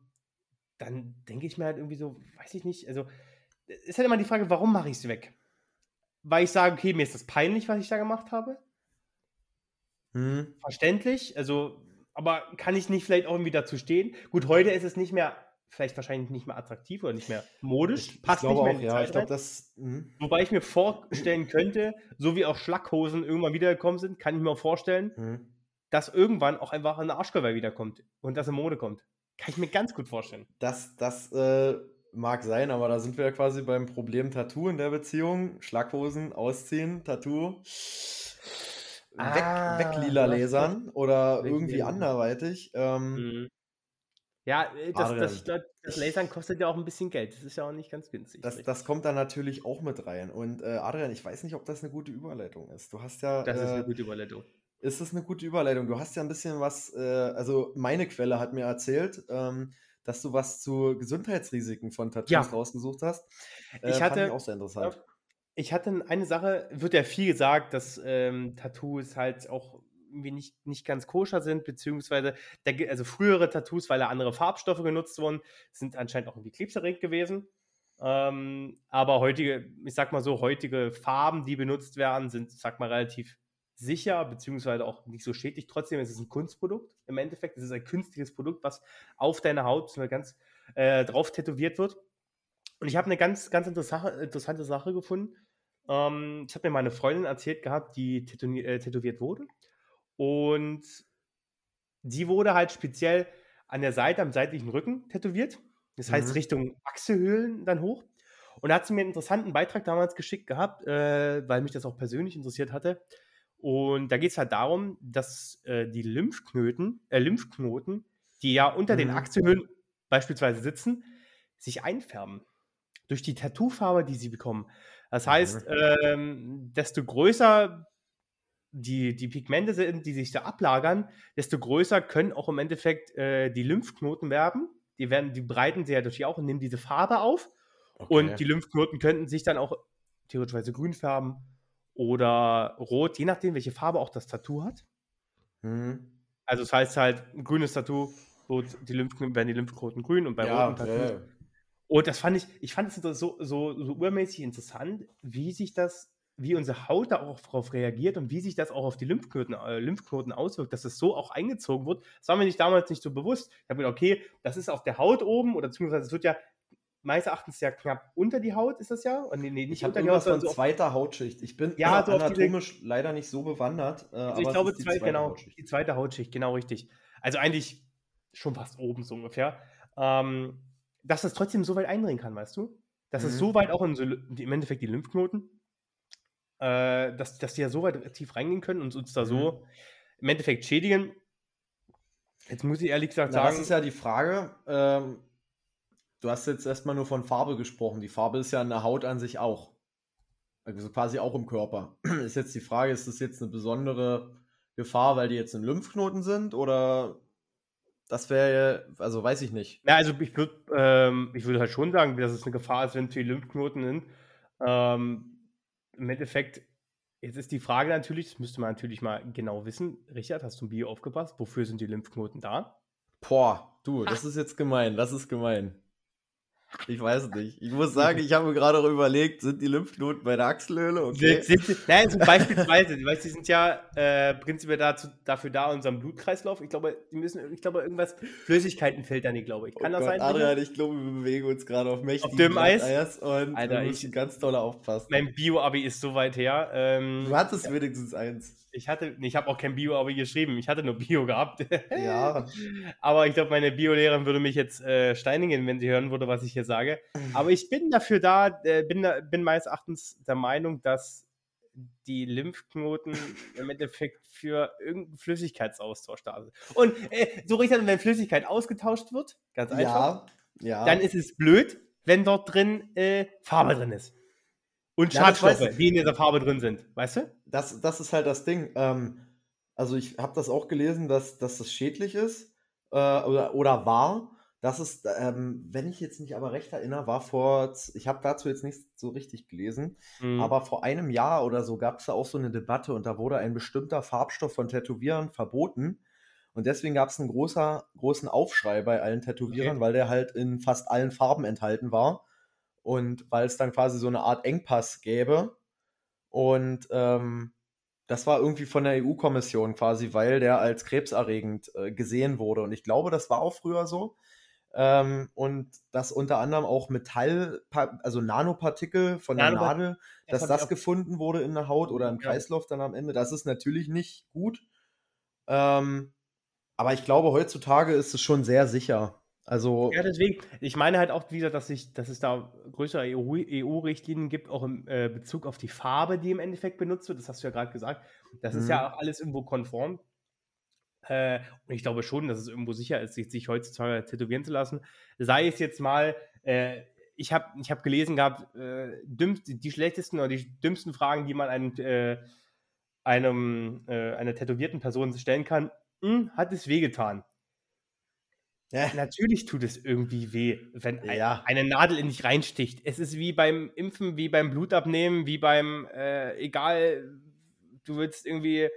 dann denke ich mir halt irgendwie so, weiß ich nicht, also ist halt immer die Frage, warum mache ich es weg? Weil ich sage, okay, mir ist das peinlich, was ich da gemacht habe. Hm. Verständlich, also, aber kann ich nicht vielleicht auch irgendwie dazu stehen? Gut, heute ist es nicht mehr, vielleicht wahrscheinlich nicht mehr attraktiv oder nicht mehr modisch. Ich, Passt ich nicht mehr auch, ja, ich glaube, das. Mh. Wobei ich mir vorstellen könnte, so wie auch Schlackhosen irgendwann wiedergekommen sind, kann ich mir auch vorstellen, hm. dass irgendwann auch einfach ein Arschgeweih wiederkommt und das in Mode kommt. Kann ich mir ganz gut vorstellen. Das, das äh, mag sein, aber da sind wir ja quasi beim Problem Tattoo in der Beziehung. Schlackhosen, ausziehen, Tattoo weg, ah, weg lila lasern oder irgendwie anderweitig. Ähm, mhm. Ja, äh, das, das, das, das, Lasern kostet ja auch ein bisschen Geld. Das ist ja auch nicht ganz günstig. Das, das kommt da natürlich auch mit rein. Und äh, Adrian, ich weiß nicht, ob das eine gute Überleitung ist. Du hast ja. Das äh, ist eine gute Überleitung. Ist das eine gute Überleitung? Du hast ja ein bisschen was, äh, also meine Quelle hat mir erzählt, ähm, dass du was zu Gesundheitsrisiken von Tattoos ja. rausgesucht hast. Äh, ich hatte ich auch sehr interessant ich hatte eine Sache, wird ja viel gesagt, dass ähm, Tattoos halt auch irgendwie nicht, nicht ganz koscher sind, beziehungsweise der, also frühere Tattoos, weil da andere Farbstoffe genutzt wurden, sind anscheinend auch irgendwie krebserregend gewesen. Ähm, aber heutige, ich sag mal so, heutige Farben, die benutzt werden, sind, sag mal, relativ sicher, beziehungsweise auch nicht so schädlich. Trotzdem ist es ein Kunstprodukt im Endeffekt. Es ist ein künstliches Produkt, was auf deiner Haut ganz äh, drauf tätowiert wird. Und ich habe eine ganz, ganz interessante Sache gefunden. Ähm, ich habe mir meine Freundin erzählt gehabt, die äh, tätowiert wurde. Und die wurde halt speziell an der Seite, am seitlichen Rücken tätowiert. Das heißt mhm. Richtung Achselhöhlen dann hoch. Und da hat sie mir einen interessanten Beitrag damals geschickt gehabt, äh, weil mich das auch persönlich interessiert hatte. Und da geht es halt darum, dass äh, die Lymphknoten, äh, Lymphknoten, die ja unter mhm. den Achselhöhlen beispielsweise sitzen, sich einfärben durch die Tattoofarbe, die sie bekommen. Das heißt, ähm, desto größer die, die Pigmente sind, die sich da ablagern, desto größer können auch im Endeffekt äh, die Lymphknoten werden. Die werden, die breiten sich ja natürlich auch und nehmen diese Farbe auf. Okay. Und die Lymphknoten könnten sich dann auch theoretisch grün färben oder rot, je nachdem, welche Farbe auch das Tattoo hat. Mhm. Also das heißt halt, ein grünes Tattoo, die Lymphknoten, werden die Lymphknoten grün und bei ja, roten Tattoos ja. Und das fand ich, ich fand es so, so, so urmäßig interessant, wie sich das, wie unsere Haut da auch darauf reagiert und wie sich das auch auf die Lymphknoten, äh, Lymphknoten auswirkt, dass es so auch eingezogen wird. Das war mir nicht damals nicht so bewusst. Ich habe gedacht, okay, das ist auf der Haut oben oder beziehungsweise es wird ja meines Erachtens ja knapp unter die Haut, ist das ja? Nee, nee, nicht ich unter die Haut, sondern so zweiter Hautschicht. Ich bin ja, so anatomisch diese, leider nicht so bewandert. Äh, also ich glaube, die, zwei, genau, die zweite Hautschicht, genau richtig. Also eigentlich schon fast oben so ungefähr. Ähm, dass es trotzdem so weit eindringen kann, weißt du? Dass mhm. es so weit auch in so, im Endeffekt die Lymphknoten, äh, dass, dass die ja so weit tief reingehen können und uns da mhm. so im Endeffekt schädigen. Jetzt muss ich ehrlich gesagt Na, sagen. Das ist ja die Frage. Ähm, du hast jetzt erstmal nur von Farbe gesprochen. Die Farbe ist ja in der Haut an sich auch. Also quasi auch im Körper. [clears throat] Ist jetzt die Frage, ist das jetzt eine besondere Gefahr, weil die jetzt in Lymphknoten sind oder das wäre, also weiß ich nicht. Ja, also ich würde ähm, ich würd halt schon sagen, dass es eine Gefahr ist, wenn es die Lymphknoten sind. Ähm, Im Endeffekt, jetzt ist die Frage natürlich, das müsste man natürlich mal genau wissen. Richard, hast du ein Bio aufgepasst? Wofür sind die Lymphknoten da? Boah, du, das ist jetzt gemein, das ist gemein. Ich weiß nicht. Ich muss sagen, ich habe mir gerade auch überlegt, sind die Lymphknoten bei der Achselhöhle? Okay. Sind, sind, nein, also beispielsweise, [laughs] weißt, die sind ja äh, prinzipiell dazu, dafür da, unseren Blutkreislauf. Ich glaube, die müssen, ich glaube, irgendwas Flüssigkeiten filtern die, glaube ich. Kann oh das Gott, sein? Adrian, ich glaube, wir bewegen uns gerade auf mächtigen auf dem Eis. Eis und Alter, wir müssen ich, ganz doll aufpassen. Mein Bio-Abi ist so weit her. Ähm, du hattest ja. wenigstens eins. Ich hatte, ich habe auch kein Bio-Abi geschrieben, ich hatte nur Bio gehabt. Ja. [laughs] Aber ich glaube, meine Bio-Lehrerin würde mich jetzt äh, steinigen, wenn sie hören würde, was ich hier sage. Aber ich bin dafür da, äh, bin, bin meines Erachtens der Meinung, dass die Lymphknoten [laughs] im Endeffekt für irgendeinen Flüssigkeitsaustausch da sind. Und äh, so richtig, wenn Flüssigkeit ausgetauscht wird, ganz einfach, ja, ja. dann ist es blöd, wenn dort drin äh, Farbe drin ist. Und ja, Schadstoffe, die in dieser Farbe drin sind, weißt du? Das, das ist halt das Ding. Ähm, also ich habe das auch gelesen, dass, dass das schädlich ist äh, oder, oder war. Das ist, ähm, wenn ich jetzt nicht aber recht erinnere, war vor, ich habe dazu jetzt nicht so richtig gelesen, mhm. aber vor einem Jahr oder so gab es da auch so eine Debatte und da wurde ein bestimmter Farbstoff von Tätowierern verboten. Und deswegen gab es einen großer, großen Aufschrei bei allen Tätowierern, okay. weil der halt in fast allen Farben enthalten war. Und weil es dann quasi so eine Art Engpass gäbe. Und ähm, das war irgendwie von der EU-Kommission quasi, weil der als krebserregend äh, gesehen wurde. Und ich glaube, das war auch früher so. Ähm, und dass unter anderem auch Metall, also Nanopartikel von der Nanopart Nadel, dass das, das gefunden wurde in der Haut oder im Kreislauf dann am Ende, das ist natürlich nicht gut. Ähm, aber ich glaube, heutzutage ist es schon sehr sicher. Also ja, deswegen, ich meine halt auch wieder, dass, ich, dass es da größere EU-Richtlinien e gibt, auch im äh, Bezug auf die Farbe, die im Endeffekt benutzt wird. Das hast du ja gerade gesagt. Das ist ja mhm. auch alles irgendwo konform. Äh, und ich glaube schon, dass es irgendwo sicher ist, sich, sich heutzutage tätowieren zu lassen. Sei es jetzt mal, äh, ich habe ich hab gelesen gehabt, äh, dümmst, die schlechtesten oder die dümmsten Fragen, die man einem, äh, einem äh, einer tätowierten Person stellen kann. Hm, hat es wehgetan? Ja. Natürlich tut es irgendwie weh, wenn ja. eine Nadel in dich reinsticht. Es ist wie beim Impfen, wie beim Blutabnehmen, wie beim, äh, egal, du willst irgendwie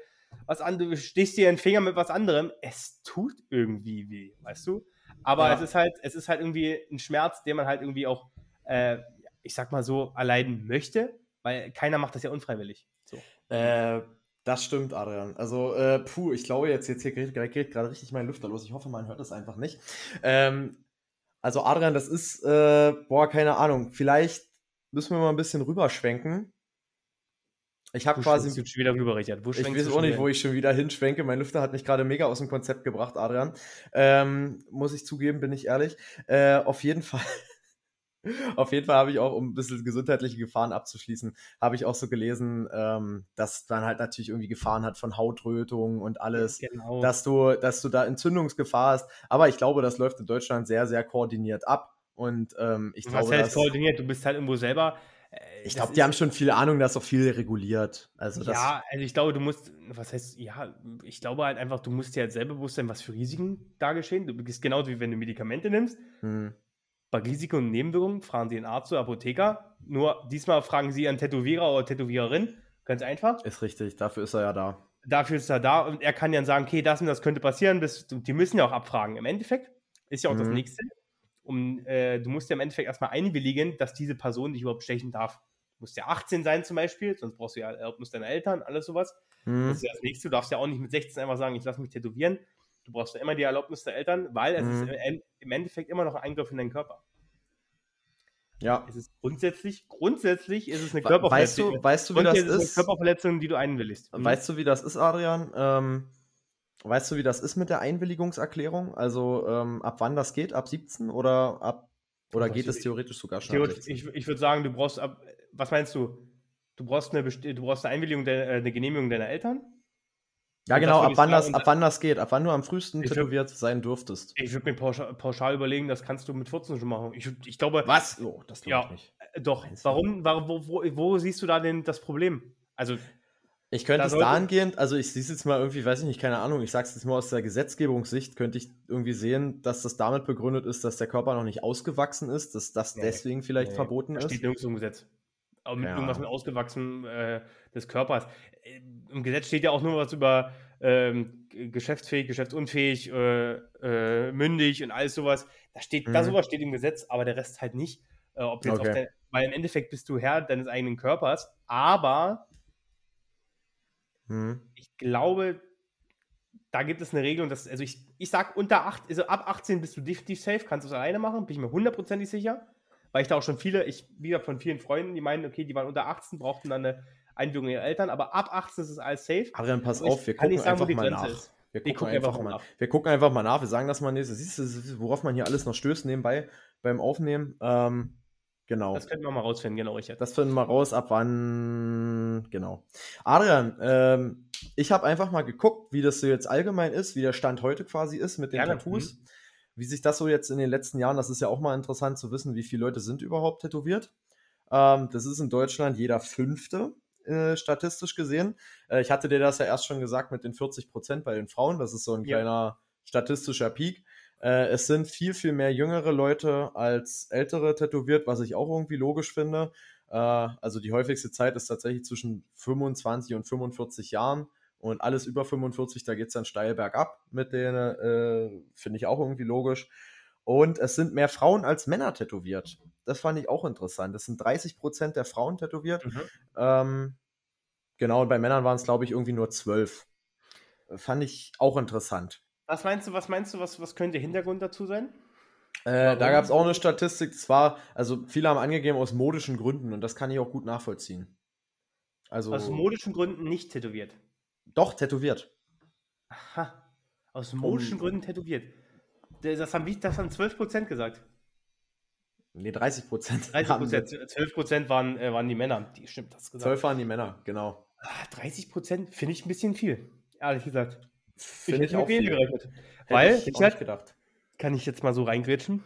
was anderes, du stichst dir den Finger mit was anderem. Es tut irgendwie weh, weißt du? Aber ja. es ist halt, es ist halt irgendwie ein Schmerz, den man halt irgendwie auch, äh, ich sag mal so, erleiden möchte, weil keiner macht das ja unfreiwillig. So. Äh, das stimmt, Adrian. Also, äh, puh, ich glaube jetzt, jetzt hier geht, geht gerade richtig mein Lüfter los. Ich hoffe, man hört das einfach nicht. Ähm, also, Adrian, das ist, äh, boah, keine Ahnung. Vielleicht müssen wir mal ein bisschen rüberschwenken. Ich habe quasi. Du schon wieder rüber, Richard. Ich weiß auch nicht, wo ich schon wieder hinschwenke. Mein Lüfter hat mich gerade mega aus dem Konzept gebracht, Adrian. Ähm, muss ich zugeben, bin ich ehrlich. Äh, auf jeden Fall. [laughs] Auf jeden Fall habe ich auch, um ein bisschen gesundheitliche Gefahren abzuschließen, habe ich auch so gelesen, ähm, dass dann halt natürlich irgendwie Gefahren hat von Hautrötung und alles, genau. dass du, dass du da Entzündungsgefahr hast. Aber ich glaube, das läuft in Deutschland sehr, sehr koordiniert ab. Und ähm, ich glaube, Was heißt koordiniert? Du bist halt irgendwo selber. Ich glaube, die haben schon viel Ahnung, dass auch viel reguliert. Also ja, also ich glaube, du musst, was heißt, ja, ich glaube halt einfach, du musst dir halt selber bewusst sein, was für Risiken da geschehen. Du bist genauso wie wenn du Medikamente nimmst. Hm. Bei Risiken und Nebenwirkungen fragen Sie einen Arzt oder Apotheker. Nur diesmal fragen Sie einen Tätowierer oder Tätowiererin. Ganz einfach. Ist richtig, dafür ist er ja da. Dafür ist er da und er kann dann sagen, okay, das und das könnte passieren. Das, die müssen ja auch abfragen. Im Endeffekt ist ja auch mhm. das Nächste. Um, äh, du musst ja im Endeffekt erstmal einwilligen, dass diese Person dich überhaupt stechen darf. Du musst ja 18 sein zum Beispiel, sonst brauchst du ja Erlaubnis deiner Eltern, alles sowas. Mhm. Das ist ja das Nächste. Du darfst ja auch nicht mit 16 einfach sagen, ich lasse mich tätowieren. Du brauchst ja immer die Erlaubnis der Eltern, weil es mhm. ist im Endeffekt immer noch ein Eingriff in deinen Körper. Ja. Es ist grundsätzlich, grundsätzlich ist es eine Körperverletzung. Weißt du, weißt du wie das ist? Eine Körperverletzung, die du einwilligst. Weißt du, wie das ist, Adrian? Ähm, weißt du, wie das ist mit der Einwilligungserklärung? Also ähm, ab wann das geht? Ab 17 oder ab oder geht es theoretisch sogar schon? Theoretisch, ich, ich würde sagen, du brauchst ab, was meinst du? Du brauchst eine, du brauchst eine Einwilligung, der, äh, eine Genehmigung deiner Eltern? Ja, genau, ab wann, das, ab wann das geht, ab wann du am frühesten tätowiert sein dürftest. Ich würde mir pauschal, pauschal, überlegen, das kannst du mit 14 schon machen. Ich, ich glaube. Was? Oh, das glaube ja, ich nicht. Äh, doch. Warum, warum wo, wo, wo, siehst du da denn das Problem? Also. Ich könnte es dahingehend, also ich sehe es jetzt mal irgendwie, weiß ich nicht, keine Ahnung, ich sage es jetzt mal aus der Gesetzgebungssicht, könnte ich irgendwie sehen, dass das damit begründet ist, dass der Körper noch nicht ausgewachsen ist, dass das nee, deswegen vielleicht nee, verboten das ist. Steht nirgends im Gesetz. Aber mit ja. irgendwas mit ausgewachsen äh, des Körpers. Äh, Im Gesetz steht ja auch nur was über ähm, geschäftsfähig, geschäftsunfähig, äh, äh, mündig und alles sowas. Da steht, mhm. da sowas steht im Gesetz, aber der Rest halt nicht. Äh, ob jetzt okay. der, weil im Endeffekt bist du Herr deines eigenen Körpers, aber mhm. ich glaube, da gibt es eine Regelung, dass, also ich, ich sag unter 8, also ab 18 bist du definitiv safe, kannst du es alleine machen, bin ich mir hundertprozentig sicher, weil ich da auch schon viele, ich, wieder von vielen Freunden, die meinen, okay, die waren unter 18, brauchten dann eine Einwilligung ihrer Eltern, aber ab 18 ist es alles safe. Adrian, pass auf, wir gucken sagen, einfach mal nach. Wir gucken, gucken, einfach, mal, nach. wir gucken einfach mal nach, wir sagen das mal nächstes. Siehst du, worauf man hier alles noch stößt nebenbei beim Aufnehmen. Ähm, Genau. Das könnten wir mal rausfinden, genau, Richard. Das finden wir raus, ab wann, genau. Adrian, ähm, ich habe einfach mal geguckt, wie das so jetzt allgemein ist, wie der Stand heute quasi ist mit den Gerne. Tattoos. Mhm. Wie sich das so jetzt in den letzten Jahren, das ist ja auch mal interessant zu wissen, wie viele Leute sind überhaupt tätowiert. Ähm, das ist in Deutschland jeder Fünfte, äh, statistisch gesehen. Äh, ich hatte dir das ja erst schon gesagt mit den 40 Prozent bei den Frauen. Das ist so ein ja. kleiner statistischer Peak. Äh, es sind viel, viel mehr jüngere Leute als ältere tätowiert, was ich auch irgendwie logisch finde. Äh, also die häufigste Zeit ist tatsächlich zwischen 25 und 45 Jahren. Und alles über 45, da geht es dann steil bergab mit denen, äh, finde ich auch irgendwie logisch. Und es sind mehr Frauen als Männer tätowiert. Das fand ich auch interessant. Es sind 30 Prozent der Frauen tätowiert. Mhm. Ähm, genau, und bei Männern waren es, glaube ich, irgendwie nur 12. Fand ich auch interessant. Was meinst du, was meinst du, was, was könnte Hintergrund dazu sein? Äh, da gab es auch eine Statistik, das war, also viele haben angegeben aus modischen Gründen und das kann ich auch gut nachvollziehen. Also, aus modischen Gründen nicht tätowiert. Doch, tätowiert. Aha. Aus modischen um, Gründen tätowiert. Das haben, das haben 12% gesagt. Nee, 30 Prozent. 30 Prozent. 12 Prozent waren, äh, waren die Männer. Die stimmt, das gesagt. 12 waren die Männer, genau. 30 ah, Prozent finde ich ein bisschen viel, ehrlich gesagt. Finde ich, ich auch viel. gerechnet. Weil, ich, ich halt, gedacht. kann ich jetzt mal so reingrätschen?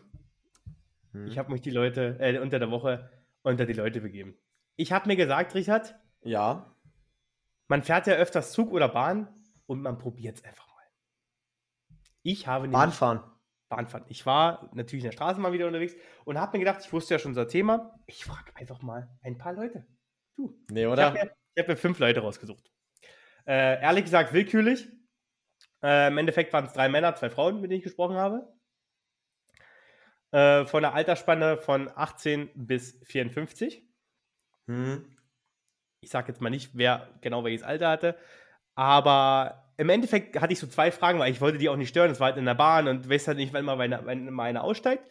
Hm. Ich habe mich die Leute, äh, unter der Woche unter die Leute begeben. Ich habe mir gesagt, Richard. Ja. Man fährt ja öfters Zug oder Bahn und man probiert es einfach mal. Ich habe Bahnfahren. Bahnfahren. Ich war natürlich in der Straßenbahn wieder unterwegs und habe mir gedacht, ich wusste ja schon unser Thema. Ich frage einfach mal ein paar Leute. Du. Nee, oder? Ich habe mir, hab mir, fünf Leute rausgesucht. Äh, ehrlich gesagt, willkürlich. Äh, Im Endeffekt waren es drei Männer, zwei Frauen, mit denen ich gesprochen habe. Äh, von der Altersspanne von 18 bis 54. Hm. Ich sage jetzt mal nicht, wer genau welches Alter hatte. Aber im Endeffekt hatte ich so zwei Fragen, weil ich wollte die auch nicht stören. Es war halt in der Bahn und weiß halt nicht, wann mal meine, wenn mal einer aussteigt.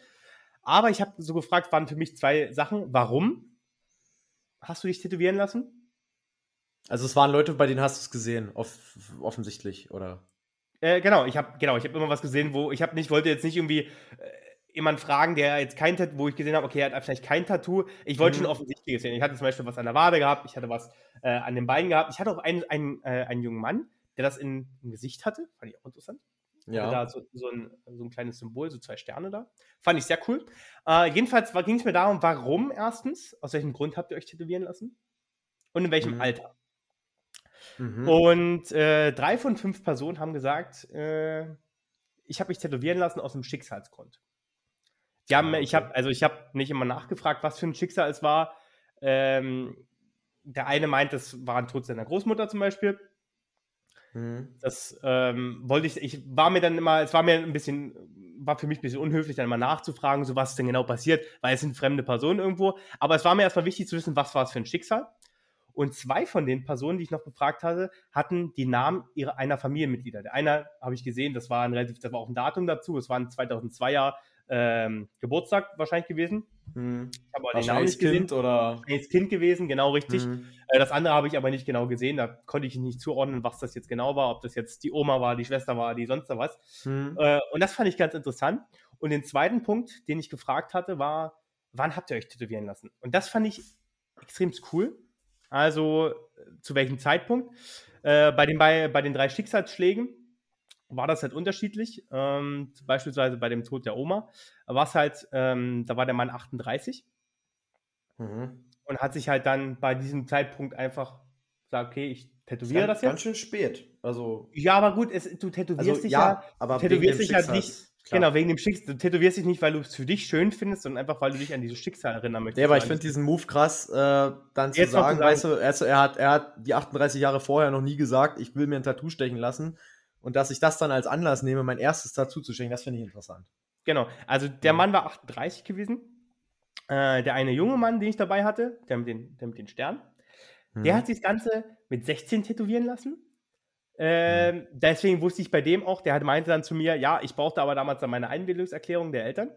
Aber ich habe so gefragt, waren für mich zwei Sachen. Warum hast du dich tätowieren lassen? Also es waren Leute, bei denen hast du es gesehen, off offensichtlich, oder? Äh, genau, ich habe genau, ich habe immer was gesehen, wo ich habe nicht wollte jetzt nicht irgendwie äh, jemanden fragen, der jetzt kein Tattoo, wo ich gesehen habe, okay, er hat vielleicht kein Tattoo. Ich wollte mhm. schon offensichtlich sehen. Ich hatte zum Beispiel was an der Wade gehabt, ich hatte was äh, an den Beinen gehabt. Ich hatte auch einen, einen, äh, einen jungen Mann, der das in, im Gesicht hatte. Fand ich auch interessant. Ja. Da so, so, ein, so ein kleines Symbol, so zwei Sterne da. Fand ich sehr cool. Äh, jedenfalls ging es mir darum, warum erstens, aus welchem Grund habt ihr euch tätowieren lassen? Und in welchem mhm. Alter? Mhm. Und äh, drei von fünf Personen haben gesagt, äh, ich habe mich tätowieren lassen aus einem Schicksalsgrund. Die haben, ah, okay. ich habe, also ich habe nicht immer nachgefragt, was für ein Schicksal es war. Ähm, der eine meint, es war ein Tod seiner Großmutter zum Beispiel. Mhm. Das ähm, wollte ich, ich war mir dann immer, es war mir ein bisschen, war für mich ein bisschen unhöflich, dann immer nachzufragen, so was ist denn genau passiert, weil es sind fremde Personen irgendwo. Aber es war mir erstmal wichtig zu wissen, was war es für ein Schicksal. Und zwei von den Personen, die ich noch befragt hatte, hatten die Namen ihrer, einer Familienmitglieder. Der eine habe ich gesehen, das war, ein relativ, das war auch ein Datum dazu, es war ein 2002er ähm, Geburtstag wahrscheinlich gewesen. Hm. Ich habe aber den Namen nicht gesehen. Kind oder? Als Kind gewesen, genau richtig. Hm. Äh, das andere habe ich aber nicht genau gesehen. Da konnte ich nicht zuordnen, was das jetzt genau war, ob das jetzt die Oma war, die Schwester war, die sonst was. Hm. Äh, und das fand ich ganz interessant. Und den zweiten Punkt, den ich gefragt hatte, war, wann habt ihr euch tätowieren lassen? Und das fand ich extrem cool. Also zu welchem Zeitpunkt? Äh, bei, den, bei, bei den drei Schicksalsschlägen war das halt unterschiedlich. Ähm, beispielsweise bei dem Tod der Oma war es halt, ähm, da war der Mann 38 mhm. und hat sich halt dann bei diesem Zeitpunkt einfach gesagt, okay, ich tätowiere das, das jetzt. Ganz schön spät. Also, ja, aber gut, es, du tätowierst also, dich ja, ja aber tätowierst dich halt nicht. Klar. Genau, wegen dem Schicksal. Du tätowierst dich nicht, weil du es für dich schön findest, sondern einfach, weil du dich an dieses Schicksal erinnern möchtest. Ja, aber ich finde diesen Move krass, äh, dann zu sagen, zu sagen, weißt du, er, er, hat, er hat die 38 Jahre vorher noch nie gesagt, ich will mir ein Tattoo stechen lassen. Und dass ich das dann als Anlass nehme, mein erstes Tattoo zu stechen, das finde ich interessant. Genau. Also der Mann war 38 gewesen. Äh, der eine junge Mann, den ich dabei hatte, der mit den, der mit den Sternen, mhm. der hat sich das Ganze mit 16 tätowieren lassen. Ähm. Deswegen wusste ich bei dem auch, der meinte dann zu mir, ja, ich brauchte aber damals dann meine Einbildungserklärung der Eltern.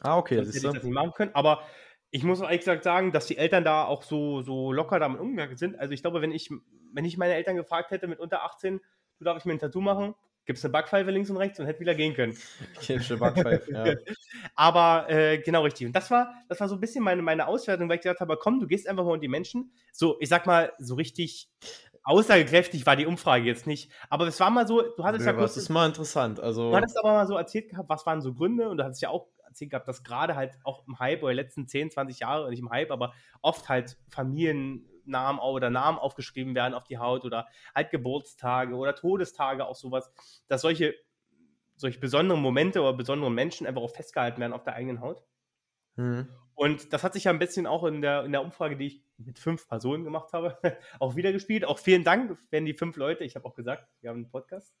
Ah, okay. Das hätte ich das nicht machen können. Aber ich muss ehrlich gesagt sagen, dass die Eltern da auch so, so locker damit umgegangen sind. Also ich glaube, wenn ich, wenn ich meine Eltern gefragt hätte mit unter 18, du darf ich mir ein Tattoo machen, gibt es eine Backpfeife links und rechts und hätte wieder gehen können. [laughs] Chemische Backpfeife, ja. [laughs] Aber äh, genau richtig. Und das war, das war so ein bisschen meine, meine Auswertung, weil ich gesagt habe, komm, du gehst einfach mal unter die Menschen. So, ich sag mal, so richtig aussagekräftig war die Umfrage jetzt nicht. Aber es war mal so, du hattest ja, ja kurz. Das ist mal interessant. Also, du hattest aber mal so erzählt gehabt, was waren so Gründe und du hattest ja auch erzählt gehabt, dass gerade halt auch im Hype oder letzten 10, 20 Jahre, nicht im Hype, aber oft halt Familiennamen oder Namen aufgeschrieben werden auf die Haut oder halt Geburtstage oder Todestage, auch sowas, dass solche, solche besonderen Momente oder besonderen Menschen einfach auch festgehalten werden auf der eigenen Haut. Mhm. Und das hat sich ja ein bisschen auch in der, in der Umfrage, die ich mit fünf Personen gemacht habe, [laughs] auch wieder gespielt. Auch vielen Dank, wenn die fünf Leute, ich habe auch gesagt, wir haben einen Podcast.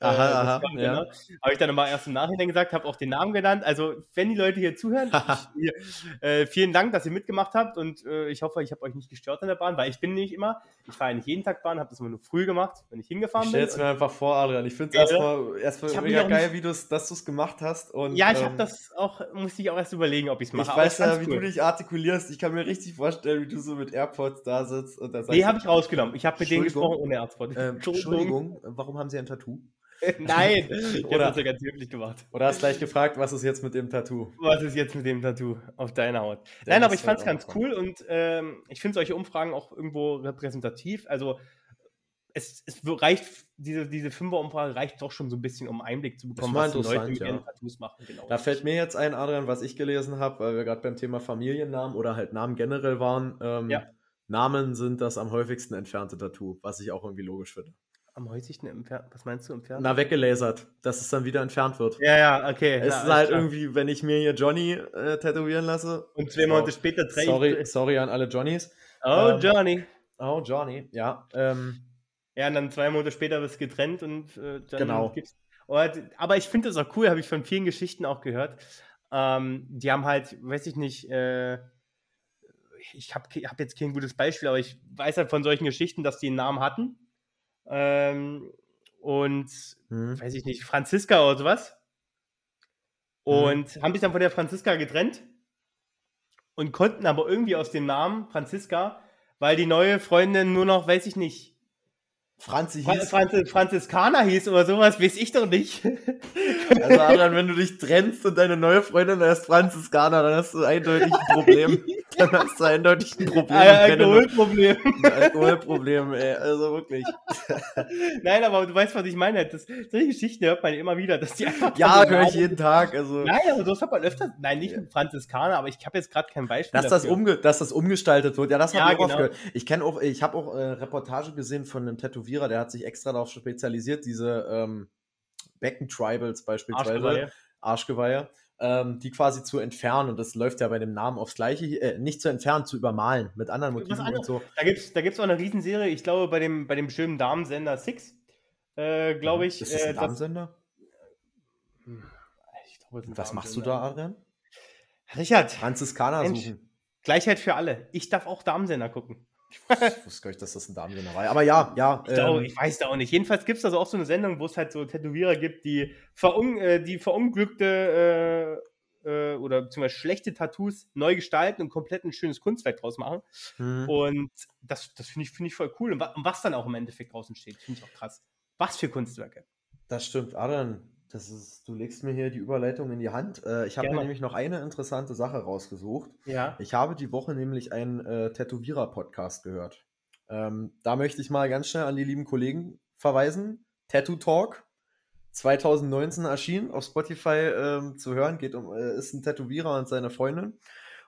Aha, äh, aha, ja. Genau. Habe ich dann mal erst im Nachhinein gesagt, habe auch den Namen genannt. Also, wenn die Leute hier zuhören, [laughs] ich, äh, vielen Dank, dass ihr mitgemacht habt und äh, ich hoffe, ich habe euch nicht gestört an der Bahn, weil ich bin nicht immer, ich fahre nicht jeden Tag Bahn, habe das immer nur früh gemacht, wenn ich hingefahren ich bin. Stell mir einfach vor, Adrian. Ich finde es erstmal erst mega geil, wie dass du es gemacht hast. Und, ja, ich ähm, habe das auch, musste ich auch erst überlegen, ob ich es mache. Ich weiß ja, wie cool. du dich artikulierst. Ich kann mir richtig vorstellen, wie du so mit AirPods da sitzt. Und da nee, habe ich rausgenommen. Ich habe mit denen gesprochen ohne AirPods. Ähm, Entschuldigung, warum haben sie ein Tattoo? [laughs] Nein, ich habe das ja ganz wirklich gemacht. Oder hast gleich gefragt, was ist jetzt mit dem Tattoo? Was ist jetzt mit dem Tattoo auf deiner Haut? Der Nein, aber ich fand es ganz cool und ähm, ich finde solche Umfragen auch irgendwo repräsentativ. Also es, es reicht, diese, diese Fünfer-Umfrage reicht doch schon so ein bisschen, um Einblick zu bekommen, was die Leute mit ja. ihren Tattoos machen. Genau. Da fällt mir jetzt ein, Adrian, was ich gelesen habe, weil wir gerade beim Thema Familiennamen oder halt Namen generell waren. Ähm, ja. Namen sind das am häufigsten entfernte Tattoo, was ich auch irgendwie logisch finde. Am häufigsten entfernt? Was meinst du entfernt? Na, weggelasert, dass es dann wieder entfernt wird. Ja, ja, okay. Es na, ist halt klar. irgendwie, wenn ich mir hier Johnny äh, tätowieren lasse. Und zwei Monate später drei. Sorry, sorry an alle Johnnies. Oh, ähm, Johnny. Oh, Johnny, ja. Ähm, ja, und dann zwei Monate später wird es getrennt und äh, dann genau. gibt's. Aber ich finde das auch cool, habe ich von vielen Geschichten auch gehört. Ähm, die haben halt, weiß ich nicht, äh, ich habe hab jetzt kein gutes Beispiel, aber ich weiß halt von solchen Geschichten, dass die einen Namen hatten ähm, und hm. weiß ich nicht, Franziska oder sowas. Und hm. haben sich dann von der Franziska getrennt und konnten aber irgendwie aus dem Namen Franziska, weil die neue Freundin nur noch, weiß ich nicht, Franzi hieß. Franz, Franziskaner hieß oder sowas, weiß ich doch nicht. [laughs] Also Adrian, wenn du dich trennst und deine neue Freundin heißt Franziskaner, dann hast du eindeutig ein Problem. [laughs] Dann hast du eindeutig ein Problem. Ein Alkoholproblem. Ein Alkoholproblem, ey. Also wirklich. [laughs] Nein, aber du weißt, was ich meine. Das, solche Geschichten hört man immer wieder, dass die einfach. Ja, höre ich jeden Tag. Also. Nein, aber das hat man öfter. Nein, nicht mit Franziskaner, aber ich habe jetzt gerade kein Beispiel. Dass das, umge dass das umgestaltet wird. Ja, das habe ja, ich genau. gehört. Ich kenne auch, ich habe auch äh, Reportage gesehen von einem Tätowierer, der hat sich extra darauf spezialisiert, diese ähm, Becken-Tribals beispielsweise. Arschgeweihe. Arschgeweihe ähm, die quasi zu entfernen. Und das läuft ja bei dem Namen aufs Gleiche, äh, nicht zu entfernen, zu übermalen mit anderen Motiven und so. Da gibt es da gibt's auch eine Riesenserie, ich glaube, bei dem, bei dem schönen Damensender Six, äh, glaube ich. Ist das ein äh, Damensender? Ich glaube, Was machst du da, Adrian? Richard. Franziskaner suchen. Gleichheit für alle. Ich darf auch Damensender gucken. Ich wusste gar nicht, dass das ein Damensender war. Aber ja, ja. Ich, glaube, ähm, ich weiß da auch nicht. Jedenfalls gibt es also auch so eine Sendung, wo es halt so Tätowierer gibt, die, verun äh, die verunglückte äh, äh, oder beziehungsweise schlechte Tattoos neu gestalten und komplett ein schönes Kunstwerk draus machen. Mhm. Und das, das finde ich, find ich voll cool. Und was dann auch im Endeffekt draußen steht, finde ich auch krass. Was für Kunstwerke. Das stimmt. Adrian, das ist, du legst mir hier die Überleitung in die Hand. Äh, ich habe mir nämlich noch eine interessante Sache rausgesucht. Ja. Ich habe die Woche nämlich einen äh, Tätowierer-Podcast gehört. Ähm, da möchte ich mal ganz schnell an die lieben Kollegen verweisen. Tattoo Talk 2019 erschienen, auf Spotify ähm, zu hören. Geht um, äh, ist ein Tätowierer und seine Freundin.